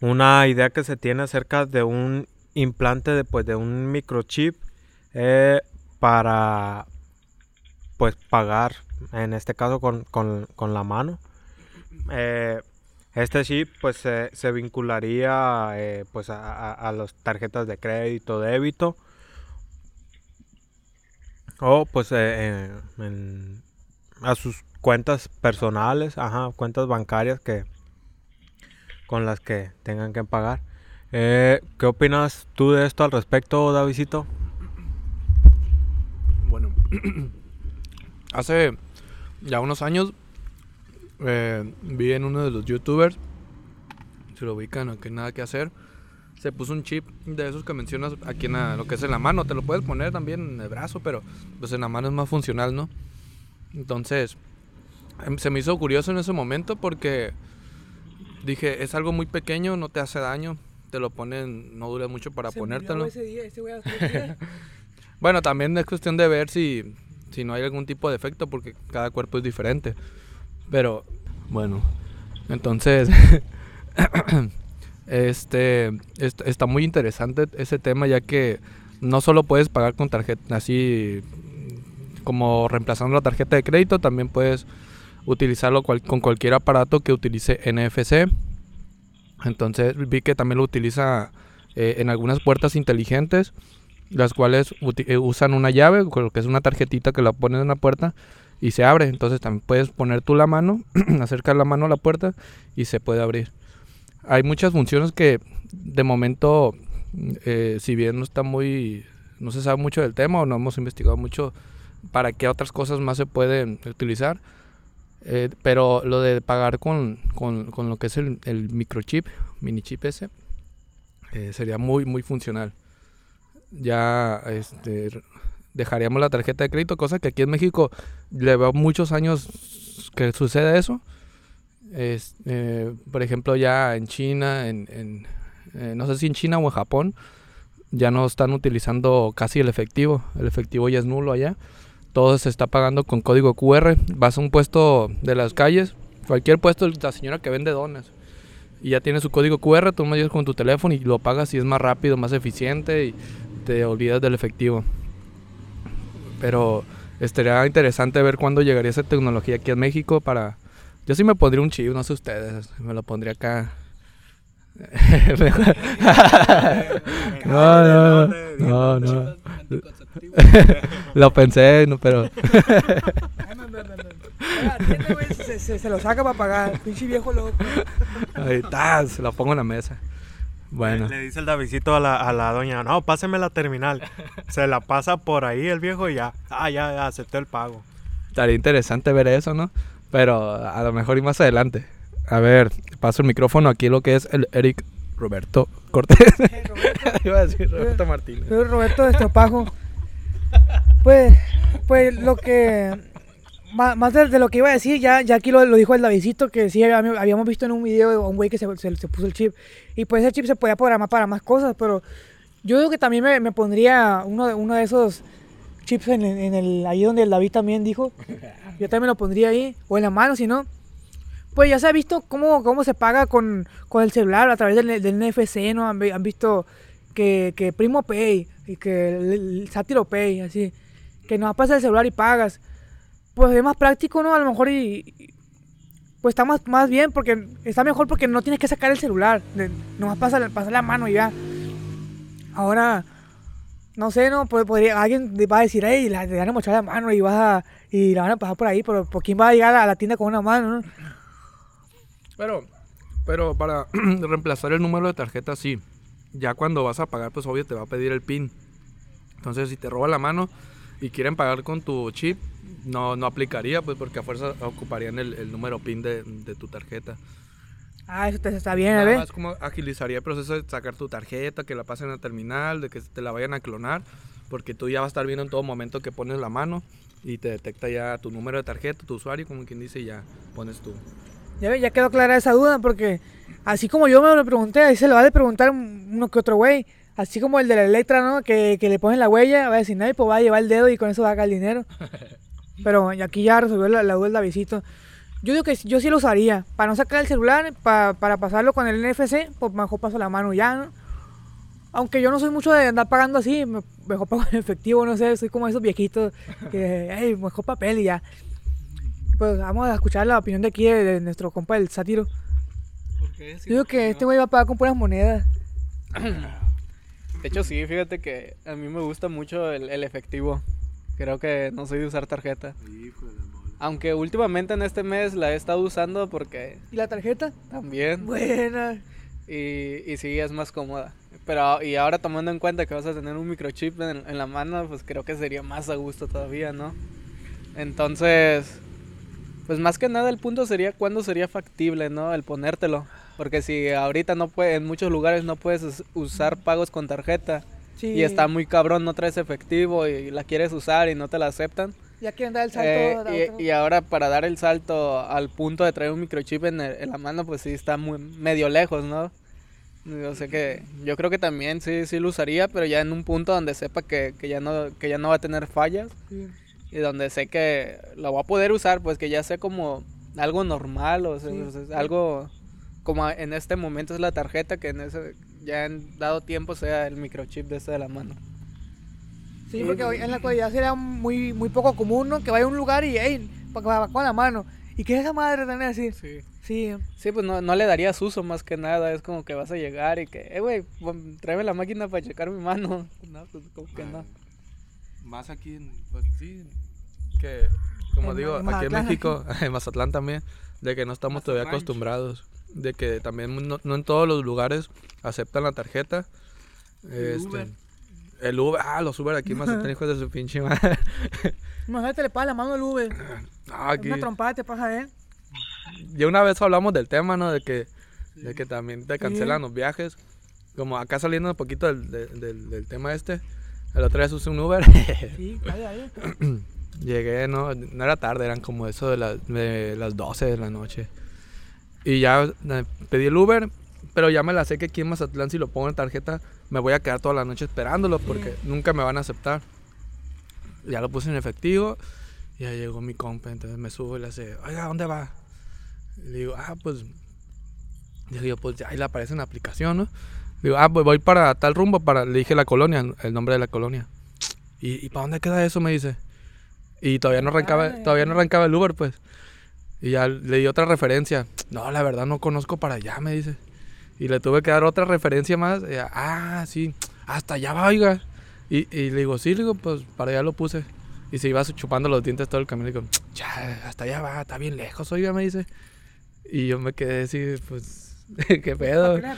una idea que se tiene acerca de un implante de, pues, de un microchip eh, para pues pagar, en este caso con, con- con la mano. Eh, este chip pues se, se vincularía eh, pues a, a- las tarjetas de crédito, débito o pues en- a sus cuentas personales, ajá, cuentas bancarias que con las que tengan que pagar. Eh, ¿Qué opinas tú de esto al respecto, Davidito? Bueno, hace ya unos años eh, vi en uno de los youtubers, se lo ubican, no hay nada que hacer, se puso un chip de esos que mencionas aquí en lo que es en la mano, te lo puedes poner también en el brazo, pero pues en la mano es más funcional, ¿no? Entonces, em, se me hizo curioso en ese momento porque dije, es algo muy pequeño, no te hace daño, te lo ponen, no dura mucho para Se ponértelo. Ese día, ese güey a los tres días. Bueno, también es cuestión de ver si, si no hay algún tipo de efecto, porque cada cuerpo es diferente. Pero, bueno, entonces, este, est- está muy interesante ese tema, ya que no solo puedes pagar con tarjeta, así como reemplazando la tarjeta de crédito, también puedes utilizarlo cual- con cualquier aparato que utilice NFC. Entonces vi que también lo utiliza eh, en algunas puertas inteligentes las cuales eh, usan una llave, lo que es una tarjetita que la pones en la puerta y se abre. Entonces también puedes poner tú la mano, acercar la mano a la puerta y se puede abrir. Hay muchas funciones que de momento, eh, si bien no está muy, no se sabe mucho del tema o no hemos investigado mucho para qué otras cosas más se pueden utilizar. Eh, pero lo de pagar con, con- con lo que es el, el microchip, mini chip ese, eh, sería muy, muy funcional ya este, dejaríamos la tarjeta de crédito, cosa que aquí en México le veo muchos años que sucede eso. Es, eh, por ejemplo, ya en China, en, en, no sé si en China o en Japón, ya no están utilizando casi el efectivo. El efectivo ya es nulo allá. Todo se está pagando con código QR. Vas a un puesto de las calles, cualquier puesto, la señora que vende donas. Y ya tiene su código QR, tú me llevas con tu teléfono y lo pagas y es más rápido, más eficiente y te olvidas del efectivo. Pero estaría interesante ver cuándo llegaría esa tecnología aquí en México para... Yo sí me pondría un chip, no sé ustedes, me lo pondría acá no, no, no, no. Lo pensé, no, pero se, se, se lo saca para pagar. Pinche viejo loco. ahí está, se lo pongo en la mesa. Bueno, Le dice el Davidcito a la, a la doña, no, páseme la terminal. Se la pasa por ahí el viejo y ya. Ah, ya, ya acepté el pago. estaría interesante ver eso, ¿no? Pero a lo mejor y más adelante. A ver, paso el micrófono aquí lo que es el Eric Roberto Cortés. Iba a decir Roberto Martínez. Roberto de Estropajo. Pues, pues lo que. Más de, de lo que iba a decir, ya, ya aquí lo, lo dijo el Davidcito, que sí habíamos, visto en un video a un güey que se, se- se puso el chip. Y pues ese chip se podía programar para más cosas, pero yo digo que también me, me pondría uno de, uno de esos chips en, en el, ahí donde el David también dijo. Yo también lo pondría ahí, o en la mano, si no. Pues ya se ha visto cómo, cómo se paga con, con el celular a través del, del NFC, ¿no? Han, han visto que, que Primo Pay y que el, el Sátiro Pay, así. Que no pasas el celular y pagas. Pues es más práctico, ¿no? A lo mejor y... pues está más, más bien porque está mejor porque no tienes que sacar el celular. de- nomás pasa, pasa la mano y ya. Ahora, no sé, ¿no? Pod- Podría, alguien va a decir, hey, la, te van a mochar la mano y vas a, y la van a pasar por ahí, pero ¿por quién va a llegar a la tienda con una mano, no? Pero, pero para reemplazar el número de tarjeta, sí. Ya cuando vas a pagar, pues obvio te va a pedir el PIN. Entonces, si te roba la mano y quieren pagar con tu chip, no, no aplicaría, pues porque a fuerza ocuparían el, el número PIN de, de tu tarjeta. Ah, eso te- está bien, a ver. más como agilizaría el proceso de sacar tu tarjeta, que la pasen al terminal, de que te la vayan a clonar, porque tú ya vas a estar viendo en todo momento que pones la mano y te detecta ya tu número de tarjeta, tu usuario, como quien dice, y ya pones tú. Ya, ya quedó clara esa duda porque así como yo me lo pregunté, ahí se lo va a preguntar uno que otro güey. Así como el de la Electra, ¿no? Que, que le ponen la huella, va a decir, nadie, pues va a llevar el dedo y con eso va a sacar el dinero. Pero aquí ya resolvió la, la duda del Davidito. Yo digo que yo sí lo usaría. Para no sacar el celular, pa- para pasarlo con el NFC, pues mejor paso la mano ya, ¿no? Aunque yo no soy mucho de andar pagando así, me- mejor pago en efectivo, no sé, soy como esos viejitos que, hey, mejor papel y ya. Pues vamos a escuchar la opinión de aquí de, de nuestro compa el sátiro. Yo digo que este güey va a pagar con puras monedas. De hecho, sí, fíjate que a mí me gusta mucho el, el efectivo. Creo que no soy de usar tarjeta. Aunque últimamente en este mes la he estado usando porque ¿Y la tarjeta? también. Buena. Y, y sí, es más cómoda. Pero y ahora tomando en cuenta que vas a tener un microchip en, en la mano, pues creo que sería más a gusto todavía, ¿no? Entonces, pues más que nada el punto sería cuándo sería factible, ¿no? El ponértelo. Porque si ahorita no puede, en muchos lugares no puedes us- usar pagos con tarjeta Sí. y está muy cabrón, no traes efectivo y la quieres usar y no te la aceptan. Ya quieren dar el salto. Eh, y, y ahora para dar el salto al punto de traer un microchip en, el- en la mano, pues sí está muy medio lejos, ¿no? Yo sé que yo creo que también sí sí lo usaría, pero ya en un punto donde sepa que, que ya no que ya no va a tener fallas Sí. Y donde sé que lo voy a poder usar, pues que ya sea como algo normal o sea, Sí. algo como en este momento es la tarjeta que en ese ya en dado tiempo sea el microchip de este de la mano. Sí, porque hoy en la actualidad sería muy, muy poco común, ¿no? Que vaya a un lugar y, hey, pa- con la mano. ¿Y qué es esa madre tener así? Sí. Sí. Sí, pues no, no le darías uso más que nada. Es como que vas a llegar y que, eh, güey, tráeme la máquina para checar mi mano. No, pues como que no. Más aquí, en- pues sí, que como En digo, en aquí en Mazatlán, México, en Mazatlán también, de que no estamos todavía acostumbrados, de que también no, no en todos los lugares aceptan la tarjeta. Este, Uber. El Uber, ah, los Uber aquí en Mazatlán, hijos de su pinche madre. Imagínate, le pagas la mano al Uber. Ah, aquí. Una trompada te pasa, ¿eh? Ya una vez hablamos del tema, ¿no? De que, de que también te cancelan los viajes. Como acá saliendo un poquito del, del, del- del tema este, el otro día usé un Uber. Sí, vaya, vaya. Llegué, no, no era tarde, eran como eso de, las- de las 12 de la noche. Y ya eh, pedí el Uber, pero ya me la sé que aquí en Mazatlán si lo pongo en tarjeta me voy a quedar toda la noche esperándolo porque nunca me van a aceptar. Ya lo puse en efectivo, ya llegó mi compa, entonces me subo y le hace, oiga, ¿dónde va? Y le digo, ah, pues, digo yo, pues ahí le aparece en la aplicación, ¿no? Digo, ah, pues voy para tal rumbo, para, le dije la colonia, el nombre de la colonia. ¿Y, ¿y para dónde queda eso? Me dice. Y todavía no arrancaba, Ay. todavía no arrancaba el Uber, pues. Y ya le di otra referencia. No, la verdad no conozco para allá, me dice. Y le tuve que dar otra referencia más. y, ah, sí, hasta allá va, oiga. Y, y le digo, sí, le digo, pues para allá lo puse. Y se iba chupando los dientes todo el camino. Y digo, ya, hasta allá va, está bien lejos, oiga, me dice. Y yo me quedé así, pues, ¿qué pedo?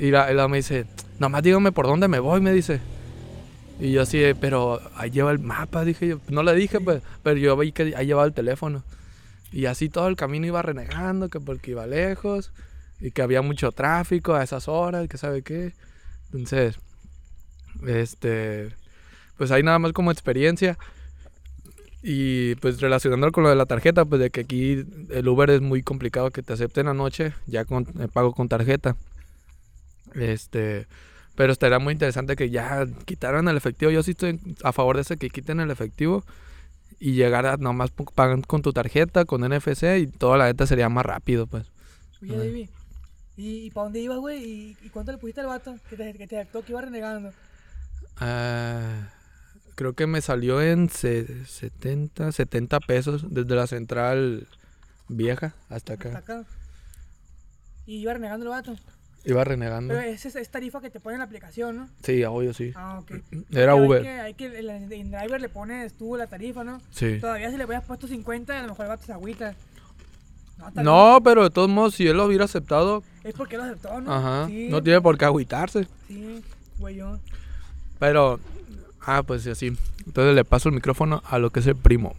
Y la me dice, nomás dígame por dónde me voy, me dice. Y yo así, pero ahí lleva el mapa, dije yo. No le dije, pues, pero yo vi que ahí llevaba el teléfono. Y así todo el camino iba renegando, que porque iba lejos, y que había mucho tráfico a esas horas, que sabe qué. Entonces, este, pues ahí nada más como experiencia. Y pues relacionándolo con lo de la tarjeta, pues de que aquí el Uber es muy complicado que te acepten anoche, ya con eh, pago con tarjeta. Este, pero estaría muy interesante que ya quitaran el efectivo. Yo sí estoy a favor de ese que quiten el efectivo y llegar a nomás pagan con tu tarjeta, con NFC y toda la neta sería más rápido, pues. Oye. David, ¿y, y para dónde ibas, güey? ¿Y, ¿Y cuánto le pusiste al vato que te, que te jactó que iba renegando? Ah, creo que me salió en se- 70, 70 pesos desde la central vieja hasta Hasta acá. acá. Y iba renegando el vato. Iba renegando. Pero esa es, es tarifa que te pone en la aplicación, ¿no? Sí, obvio, sí. Ah, ok. Era Porque Uber. Hay que, hay que el, el driver le pones tú la tarifa, ¿no? Sí. Todavía si le hubieras puesto 50, a lo mejor el vato se agüita. No, pero de todos modos, si él lo hubiera aceptado. Es porque lo aceptó, ¿no? ajá, Sí, no tiene por qué agüitarse. Sí, güey, yo. Pero, ah, pues sí, así. Entonces le paso el micrófono a lo que es el primo.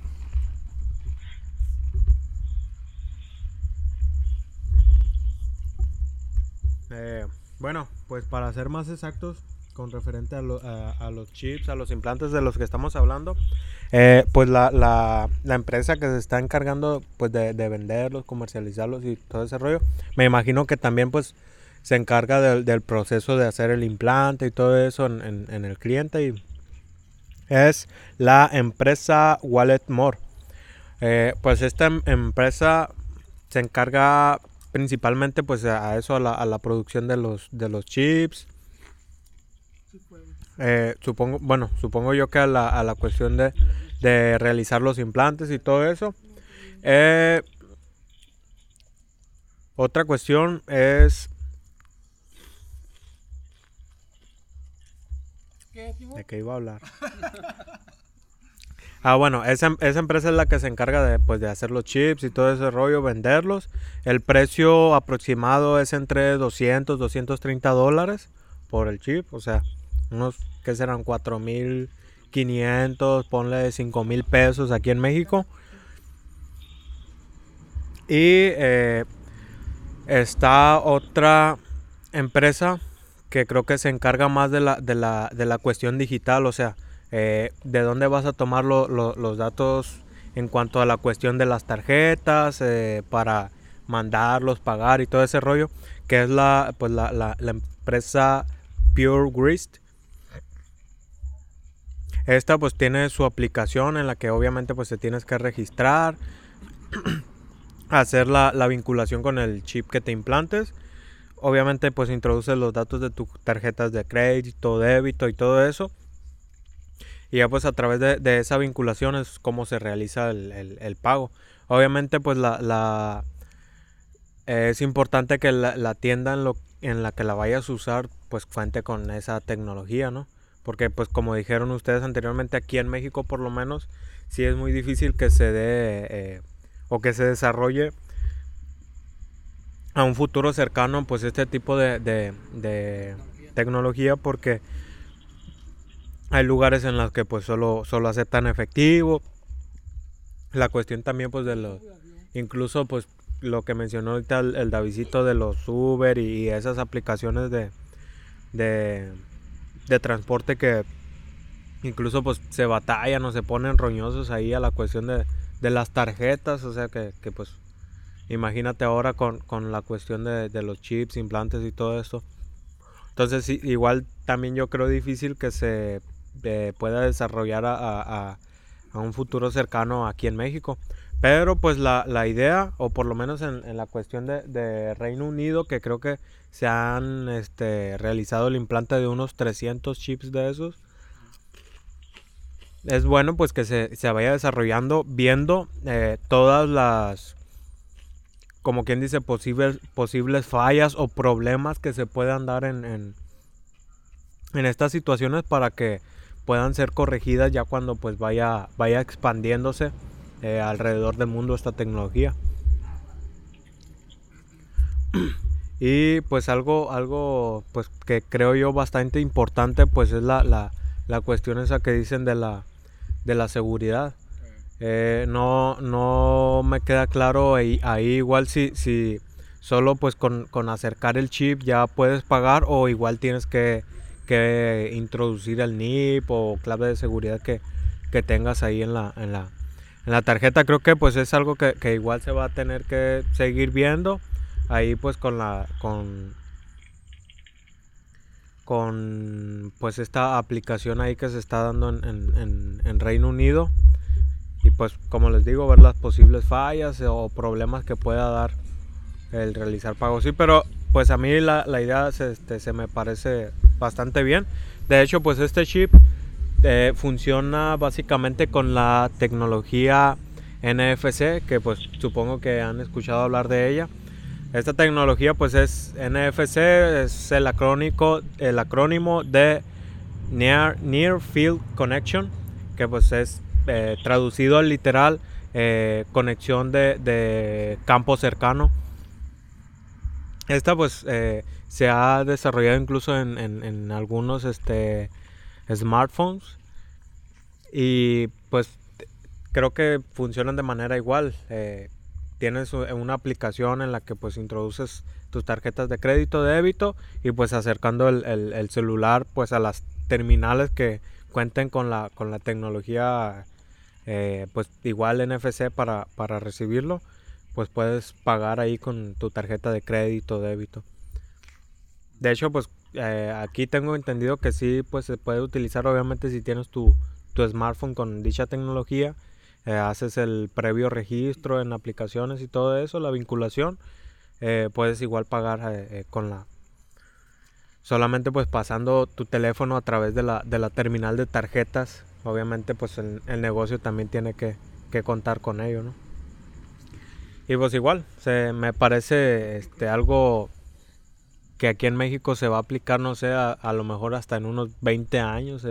Eh, bueno, pues para ser más exactos, con referente a, lo- a- a los chips, a los implantes de los que estamos hablando, eh, pues la, empresa que se está encargando pues de, de venderlos, comercializarlos y todo ese rollo, me imagino que también pues se encarga del, proceso de hacer el implante y todo eso en el cliente y es la empresa Wallet More. Eh, pues esta em- empresa se encarga principalmente pues a eso, a la, a la producción de los, de los chips. Eh, supongo, bueno, supongo yo que a la, a la cuestión de, de realizar los implantes y todo eso. Eh, otra cuestión es... ¿De qué iba a hablar? Ah, bueno, esa, esa empresa es la que se encarga de, pues, de hacer los chips y todo ese rollo, venderlos. El precio aproximado es entre 200, 230 dólares por el chip. O sea, unos que serán 4.500, ponle 5.000 pesos aquí en México. Y eh, está otra empresa que creo que se encarga más de la, de la, de la cuestión digital, o sea, eh, de dónde vas a tomar lo- lo- los datos en cuanto a la cuestión de las tarjetas, eh, para mandarlos, pagar y todo ese rollo, que es la, pues la- la empresa Pure Grist. Esta pues tiene su aplicación en la que obviamente pues te tienes que registrar, hacer la, la vinculación con el chip que te implantes obviamente pues introduces los datos de tus tarjetas de crédito, débito y todo eso. Y ya pues a través de, de esa vinculación es como se realiza el, el- pago. Obviamente pues la, la- es importante que la, la tienda en, lo, en la que la vayas a usar pues cuente con esa tecnología, ¿no? Porque pues como dijeron ustedes anteriormente aquí en México por lo menos sí es muy difícil que se dé eh, o que se desarrolle a un futuro cercano pues este tipo de, de- de tecnología porque hay lugares en los que pues solo, solo aceptan efectivo la cuestión también pues de los incluso pues lo que mencionó ahorita el, el Davidito de los Uber y, y esas aplicaciones de, de de transporte que incluso pues se batallan o se ponen roñosos ahí a la cuestión de, de las tarjetas o sea que, que, pues Imagínate ahora con, con la cuestión de, de los chips, implantes y todo esto. Entonces, igual también yo creo difícil que se eh, pueda desarrollar a, a- un futuro cercano aquí en México. Pero pues la, la idea, o por lo menos en, la cuestión de, de Reino Unido, que creo que se han este, realizado el implante de unos 300 chips de esos. Es bueno pues que se, se vaya desarrollando viendo eh, todas las como quien dice, posibles, posibles fallas o problemas que se puedan dar en, en estas situaciones para que puedan ser corregidas ya cuando pues vaya, vaya expandiéndose eh, alrededor del mundo esta tecnología. Y pues algo, algo pues que creo yo bastante importante pues es la, la, la cuestión esa que dicen de la, de la seguridad. Eh, no, no me queda claro ahí, igual si, si solo pues con, con, acercar el chip ya puedes pagar o igual tienes que, que introducir el NIP o clave de seguridad que, que tengas ahí en la, en la, en la tarjeta. Creo que pues es algo que, que igual se va a tener que seguir viendo. Ahí pues con la con con pues esta aplicación ahí que se está dando en, en, Reino Unido. Y pues como les digo ver las posibles fallas o problemas que pueda dar el realizar pagos. Sí pero pues a mí la, la idea se, este, se me parece bastante bien de hecho pues este chip eh, funciona básicamente con la tecnología NFC que pues supongo que han escuchado hablar de ella esta tecnología pues es NFC, es el, acrónico, el acrónimo de Near, Near Field Connection, que pues es eh, traducido al literal eh, conexión de, campo cercano. Esta pues eh, se ha desarrollado incluso en, algunos este, smartphones y pues creo que funcionan de manera igual. Tienes una aplicación en la que pues introduces tus tarjetas de crédito, débito y pues acercando el, celular pues a las terminales que cuenten con la, con la tecnología eh, pues igual NFC para, para recibirlo pues puedes pagar ahí con tu tarjeta de crédito, débito. De hecho pues eh, aquí tengo entendido que sí pues se puede utilizar obviamente si tienes tu, tu smartphone con dicha tecnología eh, haces el previo registro en aplicaciones y todo eso, la vinculación, eh, puedes igual pagar con la... Solamente pues pasando tu teléfono a través de la, de la terminal de tarjetas, obviamente pues el, negocio también tiene que, contar con ello, ¿no? Y pues igual, se, me parece este, algo que aquí en México se va a aplicar, no sé, a, lo mejor hasta en unos 20 años,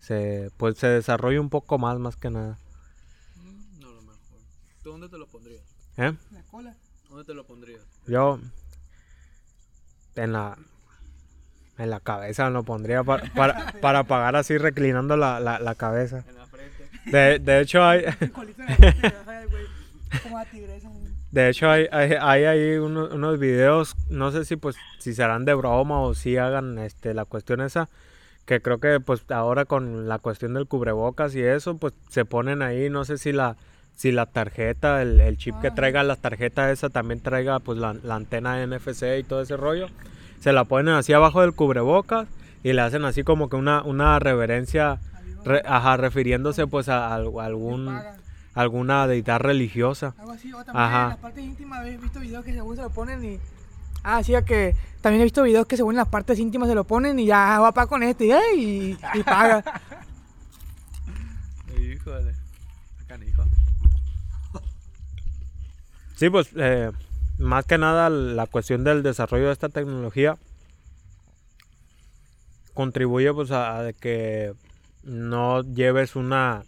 se, pues se desarrolla un poco más, más que nada dónde te lo pondrías? ¿Eh? La cola. ¿Dónde te lo pondrías? Yo en la en la cabeza lo pondría para, para, para pagar así reclinando la, la, la, cabeza. En la frente. De, de hecho hay De hecho hay, hay, hay ahí unos, unos, videos, no sé si pues si serán de broma o si hagan este la cuestión esa que creo que pues ahora con la cuestión del cubrebocas y eso pues se ponen ahí, no sé si la si la tarjeta, el, chip que traiga la tarjeta esa también traiga pues la, antena NFC y todo ese rollo, se la ponen así abajo del cubrebocas y le hacen así como que una, una reverencia, ajá, refiriéndose pues a, algún alguna deidad religiosa. Algo así, o también en las partes íntimas he visto videos que según se lo ponen y... Ah, sí, que también he visto videos que según las partes íntimas se lo ponen y ya va para con este y, y, y paga. Híjole, canijo. Sí, pues eh, más que nada la cuestión del desarrollo de esta tecnología contribuye pues a, que no lleves una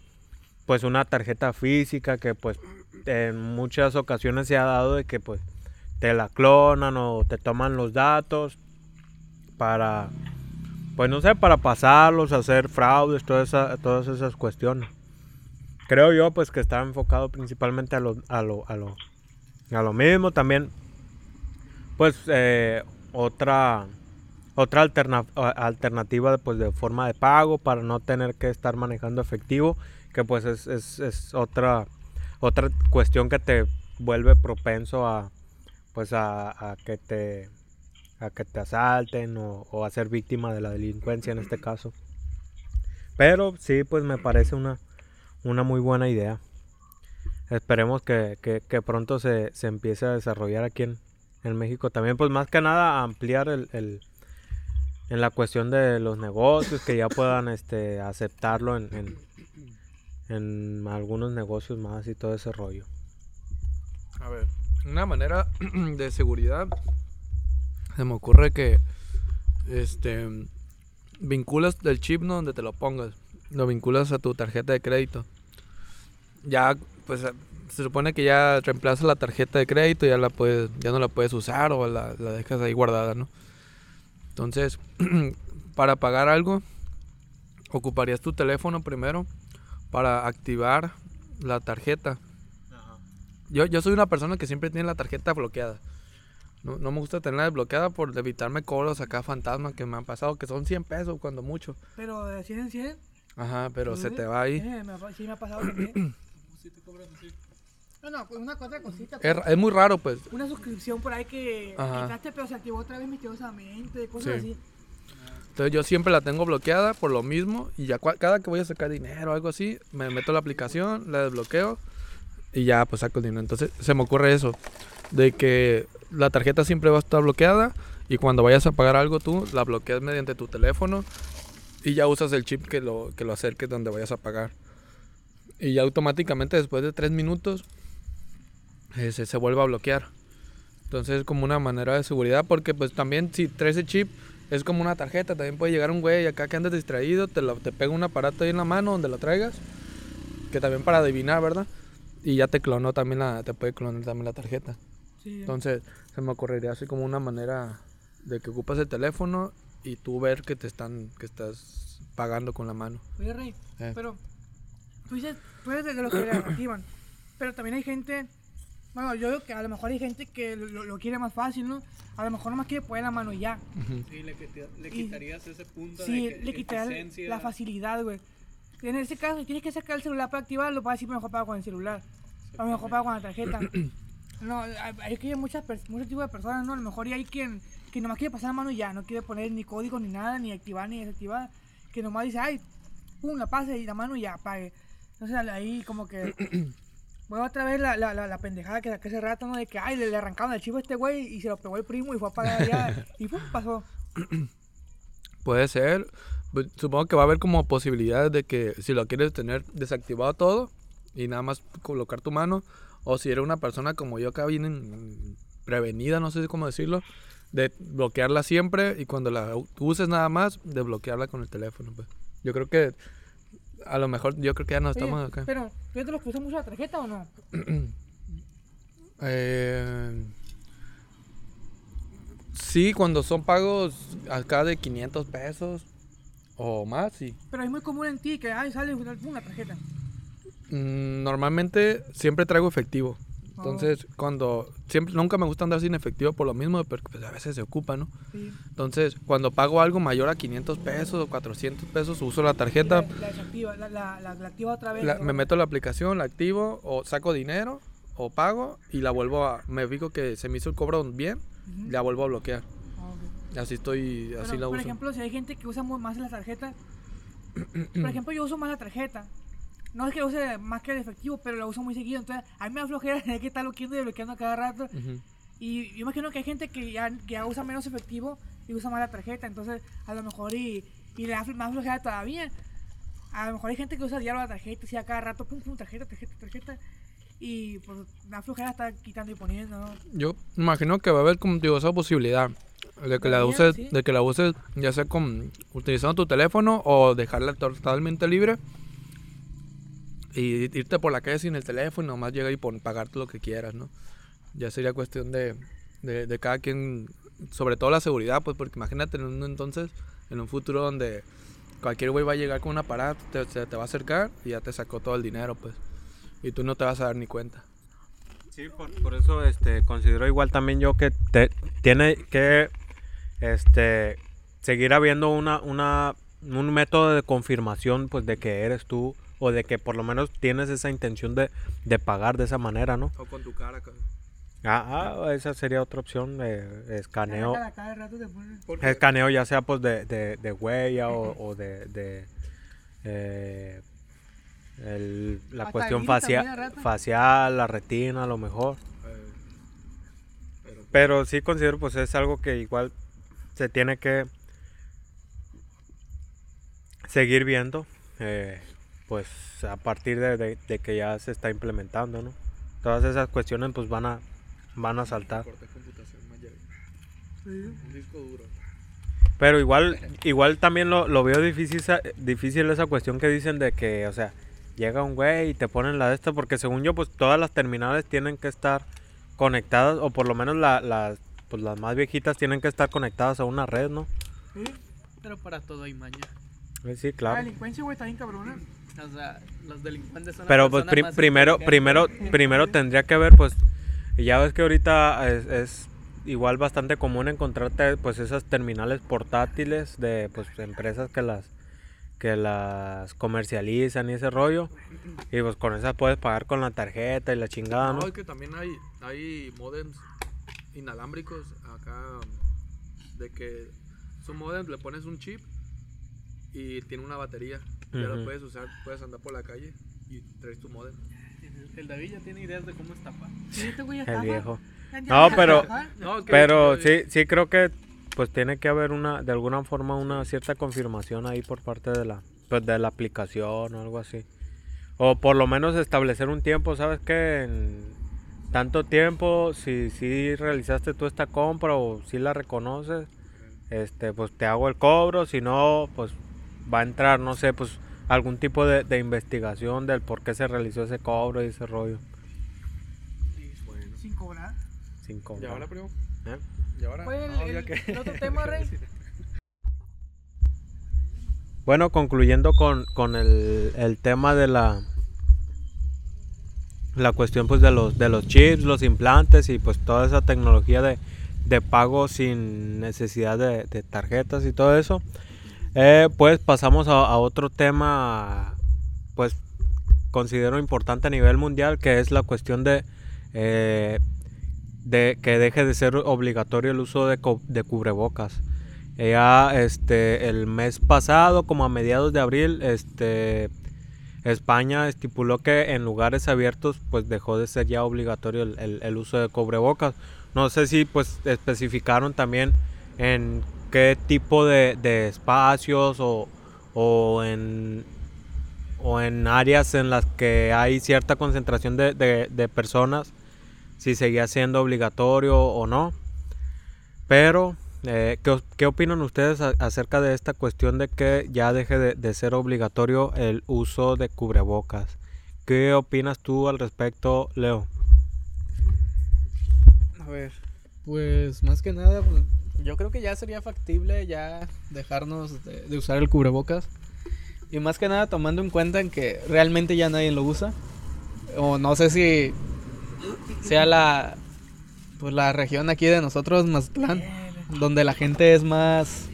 pues una tarjeta física que pues en muchas ocasiones se ha dado de que pues te la clonan o te toman los datos para pues no sé para pasarlos hacer fraudes todas esas cuestiones. Creo yo pues que está enfocado principalmente a lo, a lo, a lo a lo mismo. También, pues eh, otra otra alternativa pues, de forma de pago para no tener que estar manejando efectivo, que pues es, es, otra otra cuestión que te vuelve propenso a pues a, que te a que te asalten o, a ser víctima de la delincuencia en este caso. Pero sí, pues me parece una, una muy buena idea. Esperemos que, pronto se, empiece a desarrollar aquí en, México también. Pues más que nada ampliar el, en la cuestión de los negocios, que ya puedan este, aceptarlo en, en, algunos negocios más y todo ese rollo. A ver, Una manera de seguridad. Se me ocurre que. Este. Vinculas el chip ¿no? donde te lo pongas. Lo vinculas a tu tarjeta de crédito. Ya, pues se supone que ya reemplaza la tarjeta de crédito, ya la puedes, ya no la puedes usar o la, la dejas ahí guardada, ¿no? Entonces, para pagar algo, ocuparías tu teléfono primero para activar la tarjeta. Yo, yo soy una persona que siempre tiene la tarjeta bloqueada. No, no me gusta tenerla desbloqueada por evitarme cobros acá fantasma que me han pasado, que son 100 pesos cuando mucho. Pero de 100 en 100. Ajá, pero se te va ahí. Eh, me ha- sí me ha pasado también. No, no, pues una cosa cosita. Es, es muy raro, pues. Una suscripción por ahí que Ajá. quitaste, pero se activó otra vez misteriosamente, cosas Sí. así. Yo siempre la tengo bloqueada por lo mismo y ya cada que voy a sacar dinero o algo así, me meto la aplicación, la desbloqueo y ya pues saco el dinero. Entonces se me ocurre eso, de que la tarjeta siempre va a estar bloqueada y cuando vayas a pagar algo tú la bloqueas mediante tu teléfono y ya usas el chip que lo, que lo acerques donde vayas a pagar. Y ya automáticamente después de tres minutos se, se vuelve a bloquear. Entonces es como una manera de seguridad porque pues también si traes el chip es como una tarjeta, también puede llegar un güey acá que andes distraído, te, lo, te pega un aparato ahí en la mano donde lo traigas, que también para adivinar, ¿verdad? Y ya te clonó también la, te puede clonar también la tarjeta. Sí. Entonces se me ocurriría así como una manera de que ocupas el teléfono y tú ver que te están, que estás pagando con la mano. Oye, Rey, Eh. pero tú dices, tú eres de los que le activan, pero también hay gente, bueno, yo digo que a lo mejor hay gente que lo, lo quiere más fácil, ¿no? A lo mejor nomás quiere poner la mano y ya. Sí, le, le Y- quitarías ese punto Sí, de que le quitaría eficiencia- la facilidad, güey. En ese caso, si tienes que sacar el celular para activarlo, para decir mejor pago con el celular. A lo mejor pago con la tarjeta. No, hay que hay muchas muchos tipos de personas, ¿no? A lo mejor y hay quien que nomás quiere pasar la mano y ya, no quiere poner ni código ni nada, ni activar ni desactivar. Que nomás dice, ay, pum, la pase y la mano y ya, pague. Entonces ahí como que... Voy otra vez la, la, la, la pendejada que saqué hace rato, ¿no? De que, ay, le, le arrancaron el chivo a este güey y se lo pegó el primo y fue a pagar allá. y pum, pasó. Puede ser. Pues, Supongo que va a haber como posibilidades de que si lo quieres tener desactivado todo y nada más colocar tu mano, o si eres una persona como yo acá bien prevenida, no sé cómo decirlo, de bloquearla siempre y cuando la uses nada más, desbloquearla con el teléfono. Pues. Yo creo que a lo mejor, yo creo que ya no Oye, estamos acá. Pero, ¿tú eres de los que usan mucho la tarjeta o no? Eh, sí, cuando son pagos acá de 500 pesos o más, sí. Pero es muy común en ti que ay, sale una, una tarjeta. Mm, Normalmente siempre traigo efectivo. Entonces, cuando siempre nunca me gusta andar sin efectivo por lo mismo, porque pues, a veces se ocupa, ¿no? Sí. Entonces, cuando pago algo mayor a 500 pesos o 400 pesos, uso la tarjeta, La, la desactiva, la, la, la, la activa otra vez. la- ¿no? me meto a la aplicación, la activo o saco dinero o pago y la vuelvo a me fijo que se me hizo el cobro bien, la vuelvo a bloquear. Ah. Así estoy, así Pero, la por uso. ejemplo, si hay gente que usa más las tarjetas, por ejemplo, yo uso más la tarjeta. No es que use más que el efectivo, pero la uso muy seguido. Entonces, a mí me da flojera tener que estar bloqueando y bloqueando a cada rato. Ujú. Y yo imagino que hay gente que ya, que ya usa menos efectivo y usa más la tarjeta. Entonces, a lo mejor y, y le da más flojera todavía. A lo mejor hay gente que usa diario la tarjeta, y a cada rato, pum, pum, tarjeta, tarjeta, tarjeta. Y pues da flojera estar quitando y poniendo. ¿no? Yo imagino que va a haber como digo, esa posibilidad de que la uses, sí. de que la uses ya sea con utilizando tu teléfono o dejarla totalmente libre y irte por la calle sin el teléfono, nomás llegar y pon, pagarte lo que quieras, ¿no? Ya sería cuestión de, de, de cada quien, sobre todo la seguridad, pues porque imagínate en un entonces, en un futuro donde cualquier güey va a llegar con un aparato, te, se te va a acercar y ya te sacó todo el dinero, pues, y tú no te vas a dar ni cuenta. Sí, por, por eso este, considero igual también yo que te- tiene que este, seguir habiendo una, una, un método de confirmación pues de que eres tú o de que por lo menos tienes esa intención de, de pagar de esa manera, ¿no? O con tu cara, Ah, ah, esa sería otra opción, de escaneo. Cada, cada rato te ponen- Escaneo ya sea pues de, de, de huella o, o de, de, eh, el- la Hasta cuestión facial, facial, la retina a lo mejor. Pero sí considero pues es algo que igual se tiene que seguir viendo, eh, pues a partir de, de- de que ya se está implementando, ¿no? Todas esas cuestiones pues van a, van a saltar. Un disco duro. Pero igual, igual también lo, lo veo difícil, esa- difícil esa cuestión que dicen de que, o sea, llega un güey y te ponen la de esta, porque según yo, pues todas las terminales tienen que estar conectadas, o por lo menos la- las, pues las más viejitas tienen que estar conectadas a una red, ¿no? Pero para todo hay maña. Eh, Sí, La claro. delincuencia, güey, está bien cabrona. O sea, los delincuentes son Pero pues personas pri- más primero, primero, primero tendría que ver, pues, ya ves que ahorita es, es igual bastante común encontrarte pues esas terminales portátiles de pues empresas que las que las comercializan y ese rollo. Y pues con esas puedes pagar con la tarjeta y la chingada, No, ¿no? es que también hay, hay modems inalámbricos acá de que su modem le pones un chip y tiene una batería. Ya lo puedes usar, puedes andar por la calle y traes tu modem. El- El David ya tiene ideas de cómo este ya El viejo. No, pero-. No, Pero sí, sí creo que pues tiene que haber una, de alguna forma, una cierta confirmación ahí por parte de la, pues, de la aplicación o algo así. O por lo menos establecer un tiempo, ¿sabes qué? En tanto tiempo, si, si realizaste tú esta compra o si la reconoces, este, pues te hago el cobro, si no, pues va a entrar, no sé, pues algún tipo de, de investigación del por qué se realizó ese cobro y ese rollo. Bueno. Sin cobrar. Sin ¿Y cobrar. ahora, primo? ¿Eh? ¿Y ahora? Oye, el, No, el- ya que- el otro tema, Rey. Bueno, concluyendo con, con el, el tema de la la cuestión pues de los de los chips, los implantes y pues toda esa tecnología de, de pago sin necesidad de, de tarjetas y todo eso. Eh, pues pasamos a, otro tema pues considero importante a nivel mundial que es la cuestión de eh, que deje de ser obligatorio el uso de, cubrebocas. Eh, Ya este el mes pasado, como a mediados de abril, este España estipuló que en lugares abiertos pues dejó de ser ya obligatorio el, el- el uso de cubrebocas. No sé si pues especificaron también en qué tipo de, de espacios o, o en o en áreas en las que hay cierta concentración de, de- personas, si seguía siendo obligatorio o no. Pero, eh, ¿qué, qué opinan ustedes acerca de esta cuestión de que ya deje de, de ser obligatorio el uso de cubrebocas? ¿Qué opinas tú al respecto, Leo? A ver, pues más que nada, pues, yo creo que ya sería factible ya dejarnos de, de usar el cubrebocas. Y más que nada tomando en cuenta en que realmente ya nadie lo usa. O no sé si sea la pues la región aquí de nosotros, Mazatlán, donde la gente es más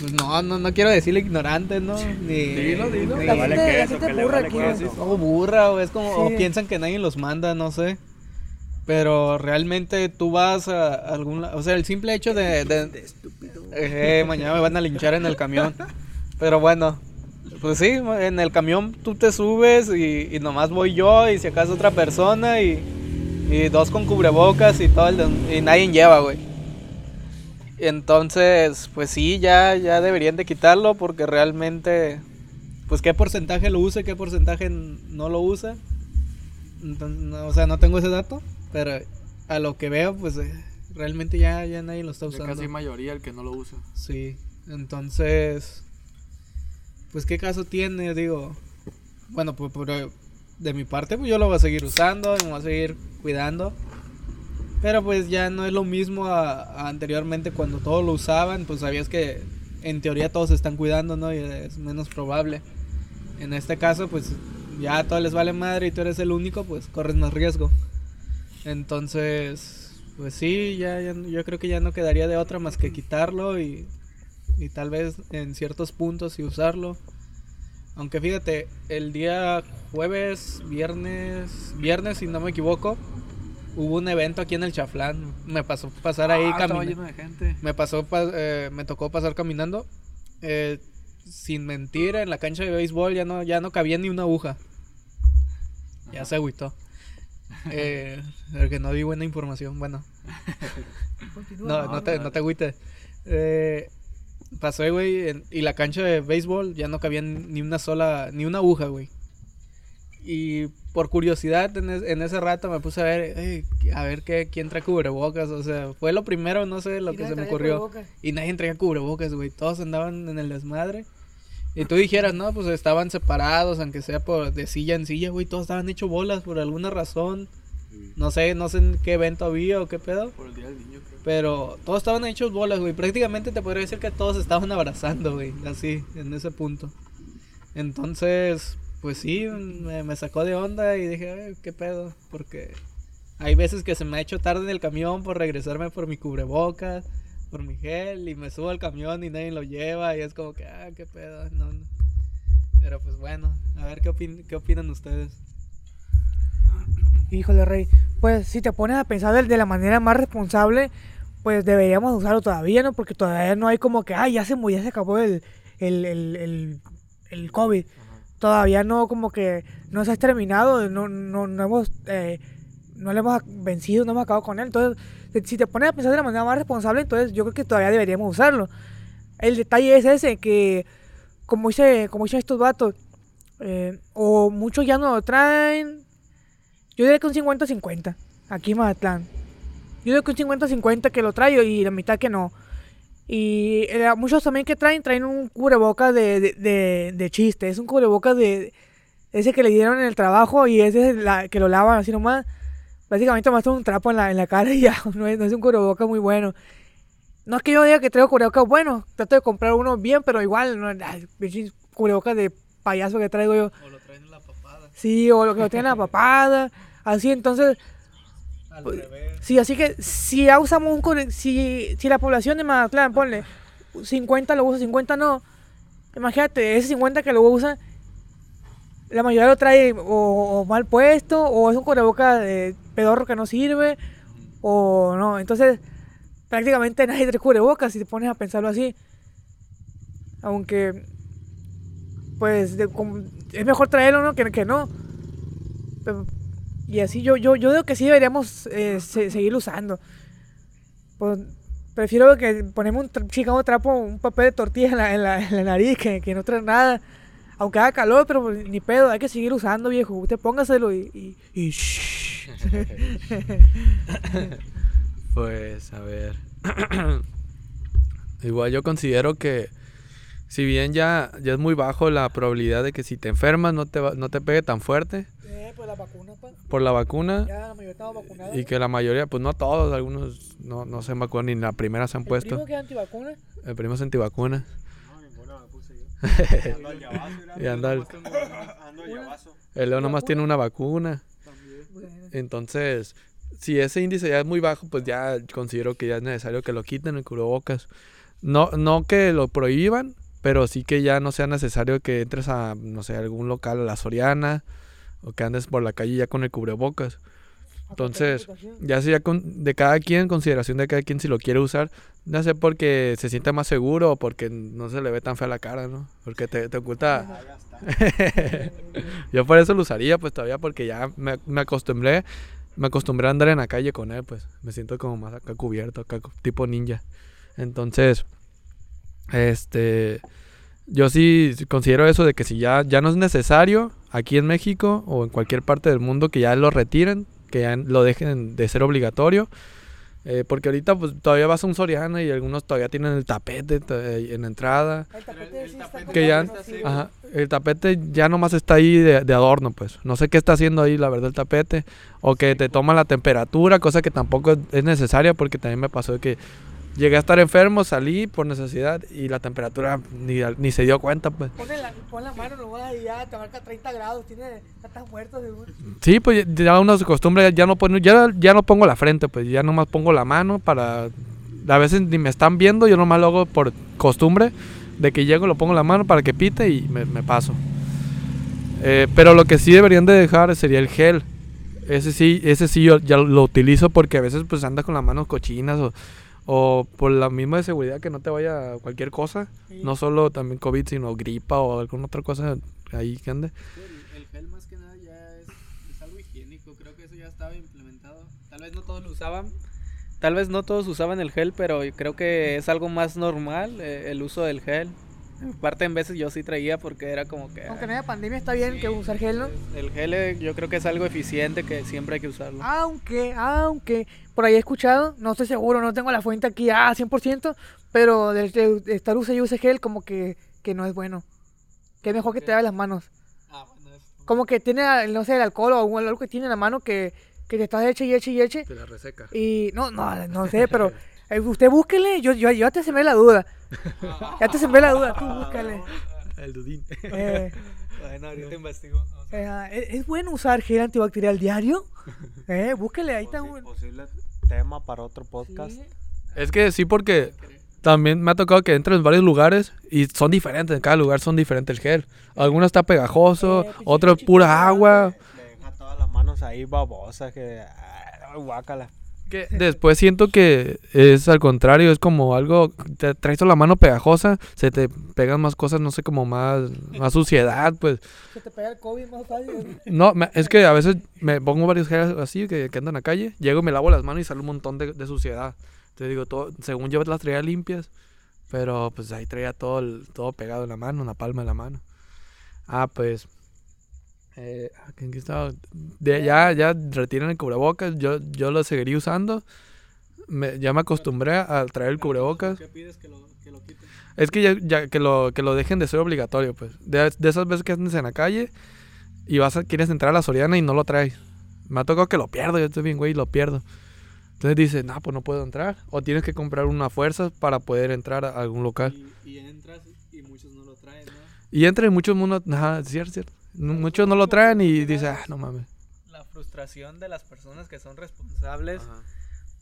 pues no, no, no quiero decirle ignorante, ¿no? Ni, Dilo, dilo. ni- La gente, la gente burra aquí, o burra, o es como, o piensan que nadie los manda, no sé. Pero realmente tú vas a algún o sea, el simple hecho de, de- Eh, mañana me van a linchar en el camión. Pero bueno, pues sí, en el camión tú te subes y, y nomás voy yo y si acaso otra persona y, y dos con cubrebocas y todo el de- y nadie lleva, güey. Entonces, pues sí, ya, ya deberían de quitarlo porque realmente, pues qué porcentaje lo usa y qué porcentaje no lo usa. Entonces, no, o sea, no tengo ese dato, pero a lo que veo, pues eh, realmente ya, ya nadie lo está Ya usando. casi mayoría el que no lo usa. Sí, entonces, pues qué caso tiene, digo, bueno, pues por- de mi parte, pues yo lo voy a seguir usando, me voy a seguir cuidando, pero pues ya no es lo mismo a, a anteriormente cuando todos lo usaban, pues sabías que en teoría todos se están cuidando, ¿no? Y es menos probable. En este caso, pues ya a todos les vale madre y tú eres el único, pues corres más riesgo. Entonces, pues sí, ya, ya- yo creo que ya no quedaría de otra más que quitarlo y, y tal vez en ciertos puntos sí usarlo. Aunque fíjate, el día jueves, viernes, viernes si no me equivoco, hubo un evento aquí en el Chaflán. Me pasó pasar ahí Ah, caminando. Me pasó, pa- eh, me tocó pasar caminando. eh, sin mentir, en la cancha de béisbol ya no, ya no cabía ni una aguja. Ya se agüitó. Eh, porque no di buena información. Bueno, no, no, te, no te agüites. Eh, pasé, güey, en- y la cancha de béisbol ya no cabía ni una sola, ni una aguja, güey. Y por curiosidad en, es- en ese rato me puse a ver, "Ey, a ver qué, quién trae cubrebocas. O sea, fue lo primero, no sé, lo Y que se me ocurrió. cubrebocas. Y nadie traía cubrebocas, güey. Todos andaban en el desmadre. Y tú dijeras, no, pues estaban separados, aunque sea por de silla en silla, güey. Todos estaban hechos bolas por alguna razón. No sé, no sé en qué evento había o qué pedo. Por el día del niño, creo. Pero todos estaban hechos bolas, güey. Prácticamente te podría decir que todos estaban abrazando, güey. Así, en ese punto. Entonces, pues sí, me, me sacó de onda y dije, "Ay, ¿qué pedo? Porque hay veces que se me ha hecho tarde en el camión por regresarme por mi cubrebocas, por mi gel, y me subo al camión y nadie lo lleva. Y es como que, ah, ¿qué pedo? No, no. Pero pues bueno, a ver qué, opin- qué opinan ustedes. Híjole, Rey. Pues si te pones a pensar de, la manera más responsable, pues deberíamos usarlo todavía, ¿no? Porque todavía no hay como que, ay, ya se murió, ya se acabó el, el, el, el, el COVID. Todavía no, como que no se ha terminado, no, no, no hemos, eh, no le hemos vencido, no hemos acabado con él. Entonces, si- te pones a pensar de la manera más responsable, entonces yo creo que todavía deberíamos usarlo. El detalle es ese, que como dice, como dicen estos vatos, eh, o muchos ya no lo traen, yo diría que un 50-50, aquí en Mazatlán. Yo diría que un 50-50 que lo traigo y la mitad que no. Y eh, muchos también que traen, traen un cubrebocas de, de, de, de chiste. Es un cubrebocas de ese que le dieron en el trabajo y ese es la, que lo lavan así nomás. Básicamente más un trapo en la, en la cara y ya, no es, no es un cubrebocas muy bueno. No es que yo diga que traigo cubrebocas bueno, trato de comprar uno bien, pero igual, no, ay, cubrebocas de payaso que traigo yo. O lo traen en la papada. Sí, o lo que lo tienen en la papada. Así, entonces, Al Pues, revés. sí, así que si ya usamos un si, si la población de Mazatlán, ponle 50 lo usa, 50 no. Imagínate, ese 50 que lo usa, la mayoría lo trae o, o mal puesto, o es un cubreboca de pedorro que no sirve, o no. Entonces, prácticamente nadie trae cubrebocas si te pones a pensarlo así. Aunque, pues, es mejor traerlo, ¿no? Que, que no. Y así yo, yo, yo digo que sí deberíamos eh, se- seguir usando. Pues, prefiero que ponemos un tra- chingado trapo, un papel de tortilla en la, en la, nariz que, que no trae nada. Aunque haga calor, pero pues, ni pedo, hay que seguir usando, viejo. Usted póngaselo y... y, y. Pues, a ver. Igual yo considero que si bien ya, ya es muy bajo la probabilidad de que si te enfermas no te, va- no te pegue tan fuerte Eh, pues la vacuna, pa. por la vacuna Ya la mayoría estaba vacunada. y que la mayoría, pues no todos, algunos no, no se han vacunado ni la primera se han ¿El puesto. primo que es antivacuna? El primo es antivacuna. No, ninguna me puse yo. Ando al llavazo, mira. Y Ando al llavazo. el Leo nomás tiene una vacuna. Entonces, si ese índice ya es muy bajo, pues ya considero que ya es necesario que lo quiten el cubrebocas. No, no que lo prohíban, pero sí que ya no sea necesario que entres a, no sé, algún local, a la Soriana, o que andes por la calle ya con el cubrebocas. Entonces, ya sería con- de cada quien, consideración de cada quien si lo quiere usar, ya sé porque se siente más seguro o porque no se le ve tan fea la cara, ¿no? Porque te, te oculta... Yo por eso lo usaría, pues todavía porque ya me, me acostumbré, me acostumbré a andar en la calle con él, pues. Me siento como más acá cubierto, acá tipo ninja. Entonces, este, yo sí considero eso de que si ya, ya no es necesario aquí en México o en cualquier parte del mundo que ya lo retiren, que ya lo dejen de ser obligatorio. eh, porque ahorita pues todavía vas a un Soriana y algunos todavía tienen el tapete eh, en entrada. El tapete sí está Que ya-. Ajá, el tapete ya nomás está ahí de, de adorno, pues. No sé qué está haciendo ahí, la verdad, el tapete. O que te toma la temperatura, cosa que tampoco es- es necesaria porque también me pasó que llegué a estar enfermo, salí por necesidad y la temperatura ni, ni se dio cuenta, pues. Pon la, pon la mano nomás y ya te marca 30 grados, tiene, ya estás muerto seguro. Sí, pues ya- uno se acostumbra, ya no, pon- ya, ya no pongo la frente, pues ya nomás pongo la mano para... A veces ni me están viendo, yo nomás lo hago por costumbre, de que llego, lo pongo la mano para que pite y me, me paso. Eh, pero lo que sí deberían de dejar sería el gel. Ese sí, ese sí yo ya lo utilizo porque a veces pues andas con las manos cochinas o, o por la misma de seguridad que no te vaya cualquier cosa. Sí. No solo también COVID, sino gripa o alguna otra cosa ahí que ande. El, el gel más que nada ya es, es algo higiénico, creo que eso ya estaba implementado. Tal vez no todos lo usaban. Tal vez no todos usaban el gel, pero creo que es algo más normal eh, el uso del gel. Parte en veces yo sí traía porque era como que... Aunque no haya pandemia está bien que usar gel, ¿no? El gel eh, yo creo que es algo eficiente que siempre hay que usarlo. Aunque, aunque, por ahí he escuchado, no estoy seguro, no tengo la fuente aquí a 100%, pero de, de- de estar use y use gel como que, que no es bueno. Que es mejor que te laves las manos. Ah, bueno, es- Como que tiene, no sé, el alcohol o algo que tiene en la mano que, que te estás eche y eche y eche. Te la reseca. Y no, no, no sé, pero eh, usted búsquele, yo, yo, yo ya te sembré la duda. Ya te sembré la duda, tú búscale. El dudín. Eh, Bueno, ahorita investigo. eh, ¿es, es bueno usar gel antibacterial diario? Eh, búsquele, ahí está un... Tema para otro podcast. Sí. Es que sí, porque también me ha tocado que entres en varios lugares y son diferentes. En cada lugar son diferentes el gel. Alguno está pegajoso, Eh, pinche otro es pura agua. Deja todas las manos ahí babosas que... ah, guácala. Que después siento que es al contrario, es como algo, te traes la mano pegajosa, se te pegan más cosas, no sé, como más, más suciedad, pues. Se te pega el COVID más fácil. No, me- es que a veces me pongo varios geles así que, que andan en la calle, llego y me lavo las manos y sale un montón de, de suciedad. Te digo, todo, según yo las traía limpias, pero pues ahí traía todo, el- todo pegado en la mano, en la palma de la mano. Ah, pues... Eh, ¿en qué estaba? De- ya, ya retiran el cubrebocas, yo, yo lo seguiría usando. Me- ya me acostumbré a traer el cubrebocas. ¿Qué pides que lo, que lo quiten? Es que ya, ya que lo que lo dejen de ser obligatorio, pues. De, de esas veces que andes en la calle y vas a, quieres entrar a la Soriana y no lo traes. Me ha tocado que lo pierdo, yo estoy bien, güey, y lo pierdo. Entonces dices, no, pues no puedo entrar. O tienes que comprar una fuerza para poder entrar a algún local. Y, y entras y muchos no lo traen, ¿no? Y entra y muchos mundo, es cierto, cierto. Muchos no lo traen y dices, ah, no mames. La frustración de las personas que son responsables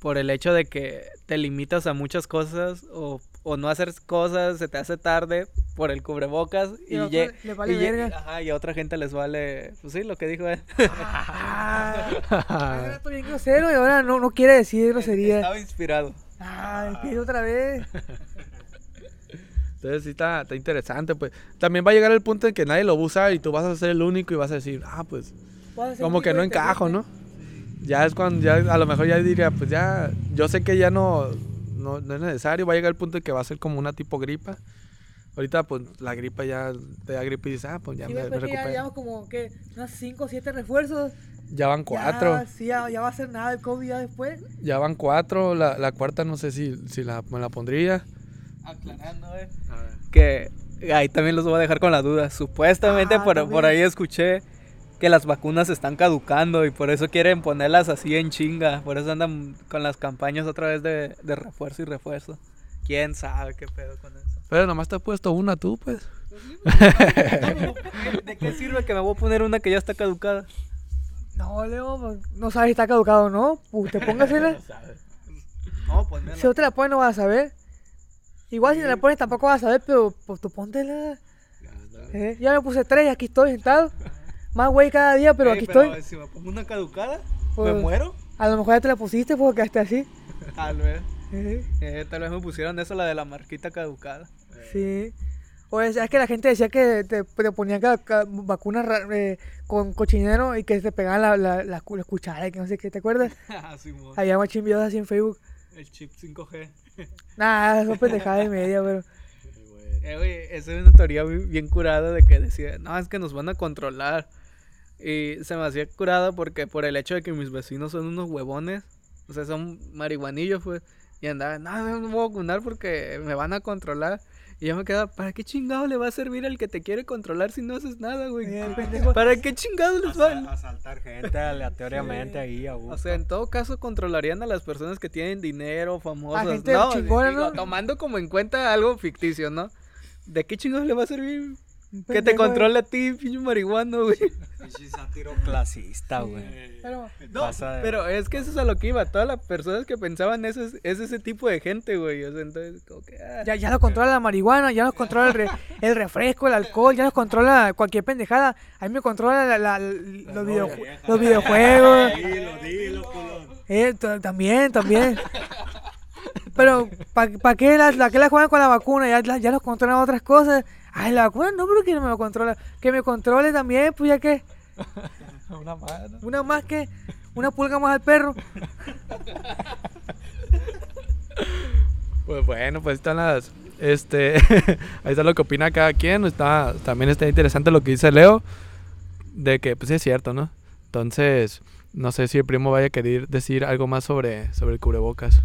por el hecho de que te limitas a muchas cosas o, o no hacer cosas, se te hace tarde por el cubrebocas Y y, a lle- otro le vale y lle- verga. ajá, y a otra gente les vale, pues sí, lo que dijo él. Ah, ahora estoy bien grosero y ahora no, no quiere decir grosería. Estaba inspirado. Ay, empieza otra vez. Entonces sí está, está interesante, pues. También va a llegar el punto en que nadie lo va a usar y tú vas a ser el único y vas a decir, ah, pues como que no encajo, ¿no? Ya es cuando, ya a lo mejor ya diría, pues ya, yo sé que ya no, no, no es necesario, va a llegar el punto en que va a ser como una tipo gripa. Ahorita, pues, la gripa ya, te da gripa y dices, ah, pues ya Sí, me, me pues, que ya recupero. llevamos como que unas 5 o 7 refuerzos. Ya van cuatro, Ya, sí, ya, ya va a ser nada el COVID ya después. ya van cuatro, la, la cuarta no sé si, si la, me la pondría. Aclarando, eh, que ahí también los voy a dejar con la duda. Supuestamente Ah, por, ahí escuché que las vacunas están caducando y por eso quieren ponerlas así en chinga. Por eso andan con las campañas otra vez de, de refuerzo y refuerzo. ¿Quién sabe qué pedo con eso? Pero nomás te has puesto una tú, pues. ¿De qué sirve que me voy a poner una que ya está caducada? No, Leo, pues, no sabes si está caducado o no. Pues te póngasela. No, pues si no te la pones no vas a saber. Igual si te la pones tampoco vas a saber, pero pues tú póntela. Eh, ya me puse tres y aquí estoy sentado. Más güey cada día, pero aquí estoy. Si me pongo una caducada, Pues, ¿me muero? A lo mejor ya te la pusiste porque quedaste así. Tal vez. Eh, Eh, tal vez me pusieron eso, la de la marquita caducada. sí. O es, es que la gente decía que te, te ponían vacunas eh, con cochinero y que te pegaban la, la, la, la cuchara y que no sé qué, ¿te acuerdas? Ah, Simón. Había videos así en Facebook. El chip 5G. Nah, son pendejadas de media, pero. Eh, esa es una teoría bi- bien curada de que decía, no, es que nos van a controlar. Y se me hacía curada porque por el hecho de que mis vecinos son unos huevones, o sea, son marihuanillos, pues, y andaban, no, no me voy a vacunar porque me van a controlar. Y yo me quedaba, ¿para qué chingado le va a servir al que te quiere controlar si no haces nada, güey? Eh, pendejo. ¿Para qué chingado les va A asaltar gente aleatoriamente ahí a gusto. O sea, en todo caso controlarían a las personas que tienen dinero, famosas. gente no, chingona, digo, ¿no? tomando como en cuenta algo ficticio, ¿no? ¿De qué chingados le va a servir que te controle a ti, pinche marihuano, güey? Pinche sátiro clasista, güey. Pero, No, Pasa pero es que eso es a lo que iba. Todas las personas que pensaban eso es, es ese tipo de gente, güey. O sea, entonces, como que. ah. ya, ya nos controla la marihuana, ya nos controla el, re- el refresco, el alcohol, ya nos controla cualquier pendejada. A mí me controla la- la- los, videojue- los videojuegos. Dilo, dilo. Eh, también, también. Pero, ¿para qué, la, la, qué la juegan con la vacuna? Ya, la- ya nos controlan otras cosas. Ay, la vacuna no, pero que no me lo controla. Que me controle también, pues ya que. Una mano. Una más que. Una pulga más al perro. Pues bueno, pues están las, este, ahí está lo que opina cada quien. Está, también está interesante lo que dice Leo, de que pues es cierto, ¿no? Entonces, no sé si el primo vaya a querer decir algo más sobre, sobre el cubrebocas.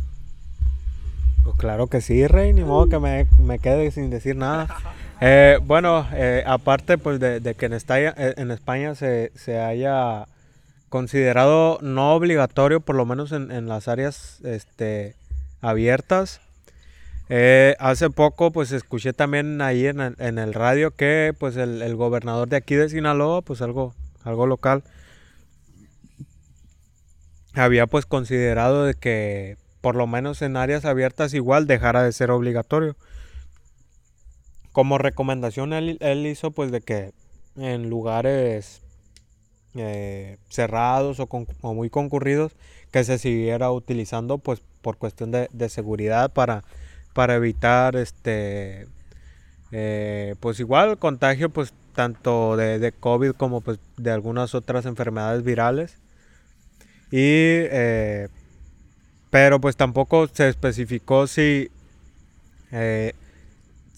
Pues claro que sí, Rey, ni modo que me, me quede sin decir nada. Eh, bueno, eh, aparte pues de, que en, España, eh, en España se, se, haya considerado no obligatorio, por lo menos en, las áreas este, abiertas. hace poco pues escuché también ahí en, el radio que pues el, el, gobernador de aquí de Sinaloa, pues algo, algo local, había pues considerado de que por lo menos en áreas abiertas igual dejara de ser obligatorio. Como recomendación él, hizo pues de que en lugares eh, cerrados o, muy concurridos que se siguiera utilizando pues por cuestión de, seguridad para, para evitar este eh, pues igual contagio pues tanto de, de, COVID como pues de algunas otras enfermedades virales. Y eh, pero pues tampoco se especificó si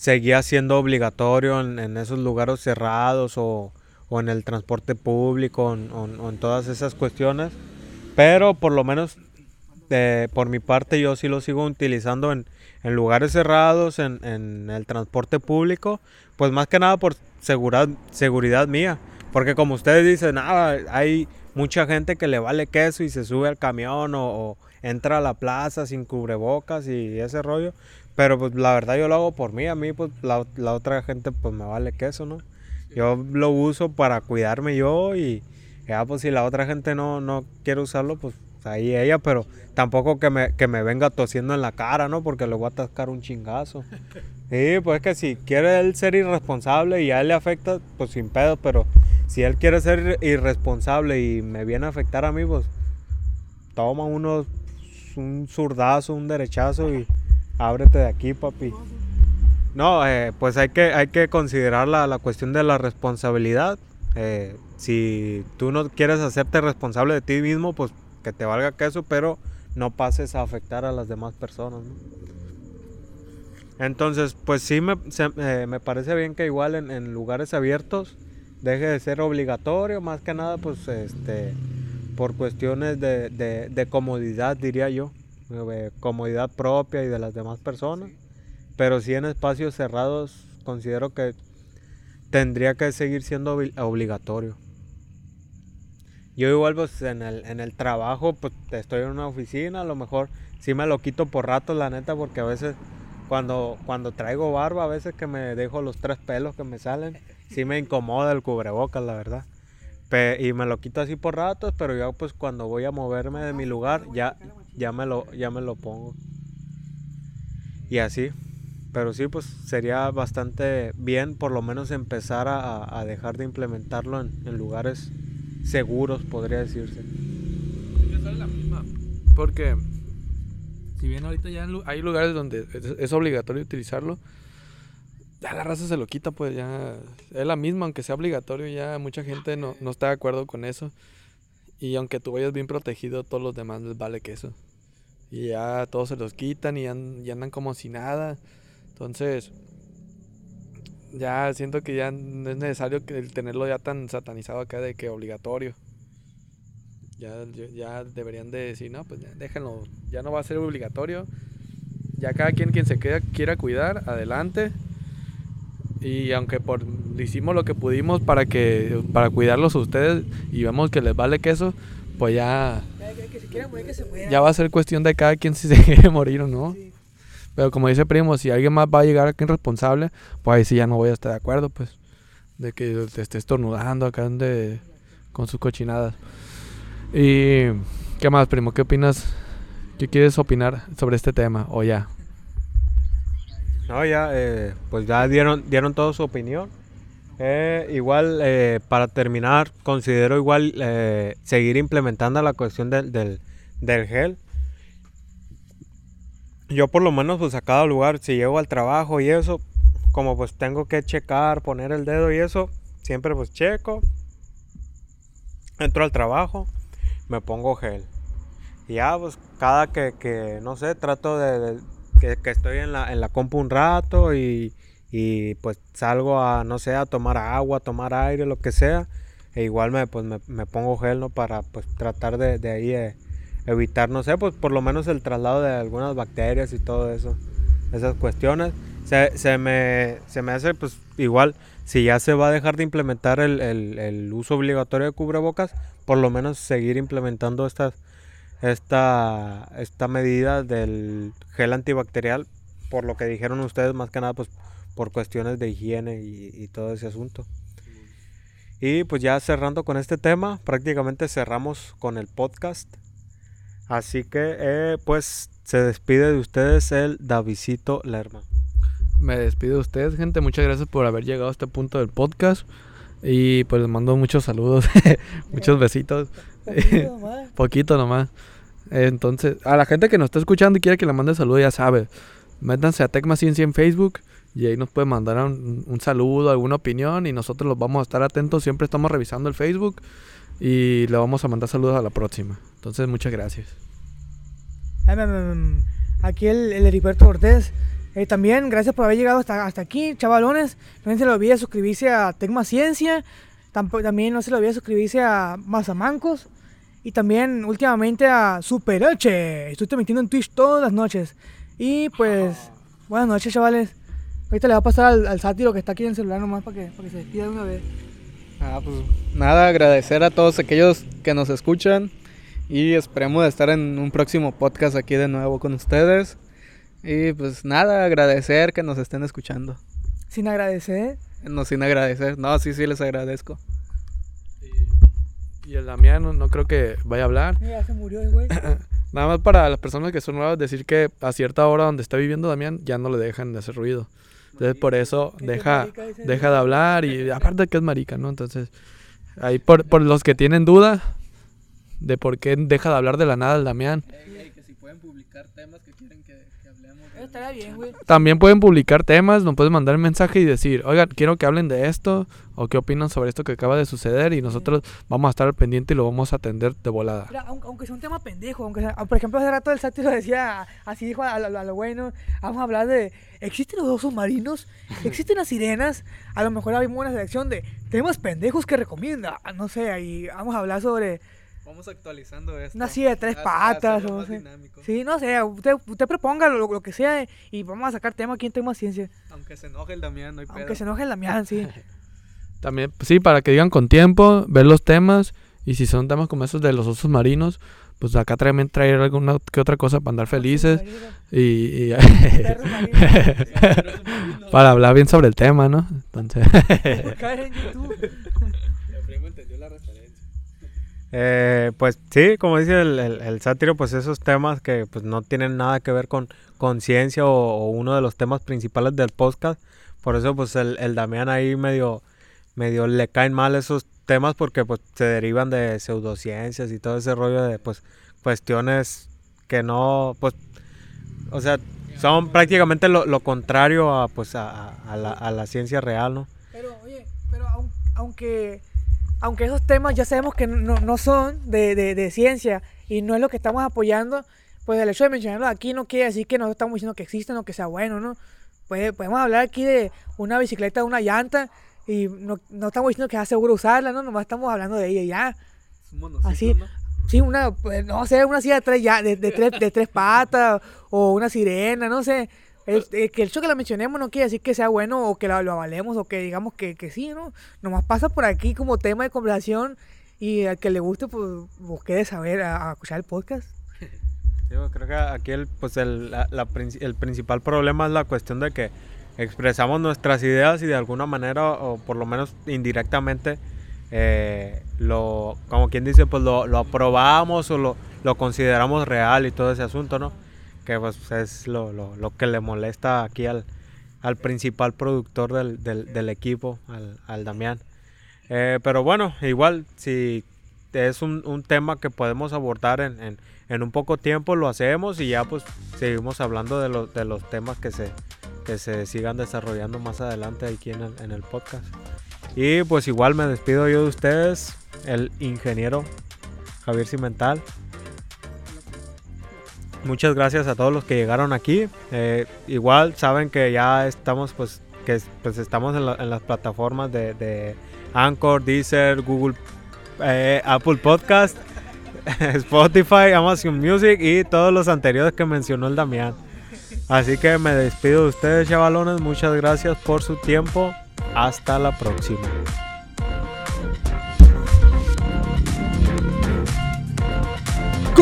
seguía siendo obligatorio en, esos lugares cerrados o, en el transporte público o, en todas esas cuestiones. Pero por lo menos eh, por mi parte yo sí lo sigo utilizando en, lugares cerrados, en, el transporte público, pues más que nada por seguridad, seguridad mía. Porque como ustedes dicen, nada, hay mucha gente que le vale queso y se sube al camión o entra a la plaza sin cubrebocas y ese rollo. Pero pues la verdad yo lo hago por mí, a mí pues la, otra gente pues me vale queso, ¿no? Yo lo uso para cuidarme yo y ya pues si la otra gente no, no quiere usarlo pues ahí ella, pero tampoco que me, que me venga tosiendo en la cara, ¿no? Porque le voy a atascar un chingazo. Sí, pues es que si quiere él ser irresponsable y a él le afecta, pues sin pedo, pero si él quiere ser irresponsable y me viene a afectar a mí, pues toma unos un zurdazo, un derechazo y ábrete de aquí, papi. No, eh, pues hay que, hay que considerar la, la cuestión de la responsabilidad. Eh, si tú no quieres hacerte responsable de ti mismo, pues que te valga queso, pero no pases a afectar a las demás personas. Entonces, pues sí me, eh, me, parece bien que igual en, en, lugares abiertos deje de ser obligatorio, más que nada, pues este por cuestiones de, comodidad, diría yo, comodidad propia y de las demás personas. Pero sí en espacios cerrados considero que tendría que seguir siendo obligatorio. Yo igual pues en el, en el trabajo, pues estoy en una oficina, a lo mejor sí me lo quito por rato, la neta, porque a veces cuando, cuando traigo barba, a veces que me dejo los tres pelos que me salen, sí me incomoda el cubrebocas, la verdad y me lo quito así por ratos, pero ya pues cuando voy a moverme de mi lugar ya, ya, me, lo, ya me lo pongo. Y así. Pero sí, pues sería bastante bien por lo menos empezar a, dejar de implementarlo en, lugares seguros, podría decirse. Porque si bien ahorita ya hay lugares donde es obligatorio utilizarlo, ya la raza se lo quita, pues ya es la misma, aunque sea obligatorio, ya mucha gente no, no está de acuerdo con eso. Y aunque tú vayas bien protegido, todos los demás les vale que eso. Y ya todos se los quitan y, andan como si nada. Entonces, ya siento que ya no es necesario que tenerlo ya tan satanizado acá de que obligatorio. Ya, ya deberían de decir, no, pues déjenlo, ya no va a ser obligatorio. Ya cada quien quien se queda, quiera cuidar, adelante. Y aunque por hicimos lo que pudimos para que para cuidarlos a ustedes y vemos que les vale queso, pues ya ya va a ser cuestión de cada quien si se quiere morir o no. Pero como dice Primo, si alguien más va a llegar aquí responsable, pues ahí sí ya no voy a estar de acuerdo, pues. De que te esté estornudando acá de, con sus cochinadas. Y, ¿qué más, Primo? ¿Qué opinas? ¿Qué quieres opinar sobre este tema? O ya. No, ya, eh, pues ya dieron, dieron toda su opinión. Eh, igual, eh, para terminar, considero igual seguir implementando la cuestión del, del, gel. Yo por lo menos pues a cada lugar, si llego al trabajo y eso, como pues tengo que checar, poner el dedo y eso, siempre pues checo. Entro al trabajo, me pongo gel. Ya pues cada que, que no sé, trato de que, estoy en la, en la compu un rato y, y pues salgo a, no sé, a tomar agua, tomar aire, lo que sea. E igual me, pues me, me pongo gel, ¿no? Para pues tratar de, de ahí eh, evitar, no sé, pues por lo menos el traslado de algunas bacterias y todo eso. Esas cuestiones. Se, se, me, se me hace pues igual, si ya se va a dejar de implementar el, el, el uso obligatorio de cubrebocas, por lo menos seguir implementando estas, esta, esta medida del gel antibacterial, por lo que dijeron ustedes, más que nada, pues por cuestiones de higiene y, y todo ese asunto. Y pues ya cerrando con este tema, prácticamente cerramos con el podcast. Así que eh, pues se despide de ustedes el Davidito Lerma. Me despido de ustedes, gente. Muchas gracias por haber llegado a este punto del podcast. Y pues les mando muchos saludos, muchos besitos. Poquito nomás. Poquito nomás. Entonces, a la gente que nos está escuchando y quiere que le mande saludos, ya sabe. Métanse a Tecma Ciencia en Facebook y ahí nos pueden mandar un, saludo, alguna opinión y nosotros los vamos a estar atentos. Siempre estamos revisando el Facebook y le vamos a mandar saludos a la próxima. Entonces, muchas gracias. Em, Aquí el, el Heriberto Cortés. Eh, también, gracias por haber llegado hasta, hasta aquí, chavalones. No se le olvide suscribirse a Tecma Ciencia. También no se le olvide suscribirse a Mazamancos. Y también últimamente a Super H. Estoy transmitiendo en Twitch todas las noches. Y pues, buenas noches, chavales. Ahorita le va a pasar al, al sátiro que está aquí en el celular nomás para que, para que se despida de una vez. Ah, pues nada, agradecer a todos aquellos que nos escuchan y esperemos estar en un próximo podcast aquí de nuevo con ustedes. Y pues nada, agradecer que nos estén escuchando. Sin agradecer. No sin agradecer. No, sí, sí les agradezco. Y el Damián no, no creo que vaya a hablar. Ya se murió el güey. Nada más para las personas que son nuevas, decir que a cierta hora donde está viviendo Damián ya no le dejan de hacer ruido. Entonces por eso deja, deja de hablar y aparte que es marica, ¿no? Entonces, ahí por, por los que tienen duda de por qué deja de hablar de la nada el Damián, que si pueden publicar temas que quieren que, hablemos. Eso estaría bien, güey. también pueden publicar temas, nos pueden mandar mensaje y decir, oigan, quiero que hablen de esto o qué opinan sobre esto que acaba de suceder y nosotros vamos a estar al pendiente y lo vamos a atender de volada. Mira, aunque, sea un tema pendejo, aunque sea- por ejemplo hace rato el sátiro decía, así dijo a, lo- a lo bueno, vamos a hablar de, ¿existen los osos marinos? ¿Existen las sirenas? A lo mejor hay una selección de temas pendejos que recomienda, ah, no sé, y vamos a hablar sobre, Vamos actualizando esto. Una silla de tres Haz- patas, hacerlo o más sea, dinámico. sí, no sé, usted, usted proponga lo, lo que sea y vamos a sacar tema aquí en Tema Ciencia, Aunque se enoje el Damián, no hay aunque pedo. se enoje el Damián, sí. También, sí, para que digan con tiempo, ver los temas. Y si son temas como esos de los osos marinos, pues acá también traer alguna que otra cosa para andar felices. Y, y- para hablar bien sobre el tema, ¿no? Entonces, Eh, pues sí, como dice el, el- el sátiro, pues esos temas que pues no tienen nada que ver con conciencia o, o uno de los temas principales del podcast. Por eso pues el, el Damián ahí medio, medio le caen mal esos temas porque pues se derivan de pseudociencias y todo ese rollo de pues cuestiones que no, pues, o sea, son prácticamente lo, lo contrario a pues a, a- la, a la ciencia real, ¿no? Pero, oye, pero aun- aunque, aunque esos temas ya sabemos que no, no son de, de- de ciencia y no es lo que estamos apoyando, pues el hecho de mencionarlo aquí no quiere decir que no estamos diciendo que existen o que sea bueno, ¿no? Puede- podemos hablar aquí de una bicicleta, una llanta y no, no estamos diciendo que sea seguro usarla, ¿no? Nomás estamos hablando de ella y ya. Monociclo, Así, ¿no? Sí, una, pues, no sé, una silla de tres, ya, de, de tres, de tres patas o una sirena, no sé. El, el que el hecho que la mencionemos no quiere decir que sea bueno o que la- lo avalemos o que digamos que, que sí, ¿no? Nomás pasa por aquí como tema de conversación y al que le guste, pues busque de saber a, a escuchar el podcast. Pues, creo que aquí el, pues el, la- la el principal problema es la cuestión de que expresamos nuestras ideas y de alguna manera, o por lo menos indirectamente, eh, lo, como quien dice, pues lo, lo aprobamos o lo, lo consideramos real y todo ese asunto, ¿no? Que pues es lo, lo, lo que le molesta aquí al, al principal productor del, del, del equipo, al, al Damián. Eh, pero bueno, igual, si es un, un tema que podemos abordar en, en, en un poco tiempo, lo hacemos y ya pues seguimos hablando de, los de los temas que se, que se sigan desarrollando más adelante aquí en el, en el podcast. Y pues igual me despido yo de ustedes, el ingeniero Javier Cimental. Muchas gracias a todos los que llegaron aquí. Eh, igual saben que ya estamos, pues, que pues estamos en, la- en las plataformas de, Anchor, Deezer, Google, eh, Apple Podcast, Spotify, Amazon Music y todos los anteriores que mencionó el Damián. Así que me despido de ustedes, chavalones. Muchas gracias por su tiempo. Hasta la próxima.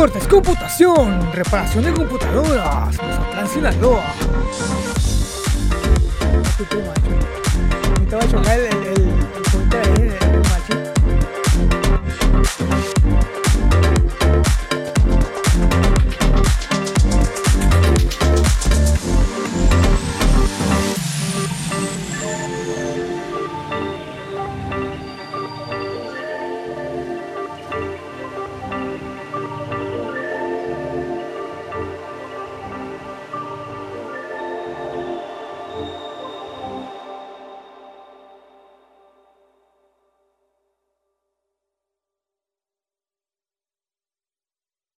Cortes Computación, reparación de computadoras, Mazatlán, Sinaloa. Me te va a chocar el- el-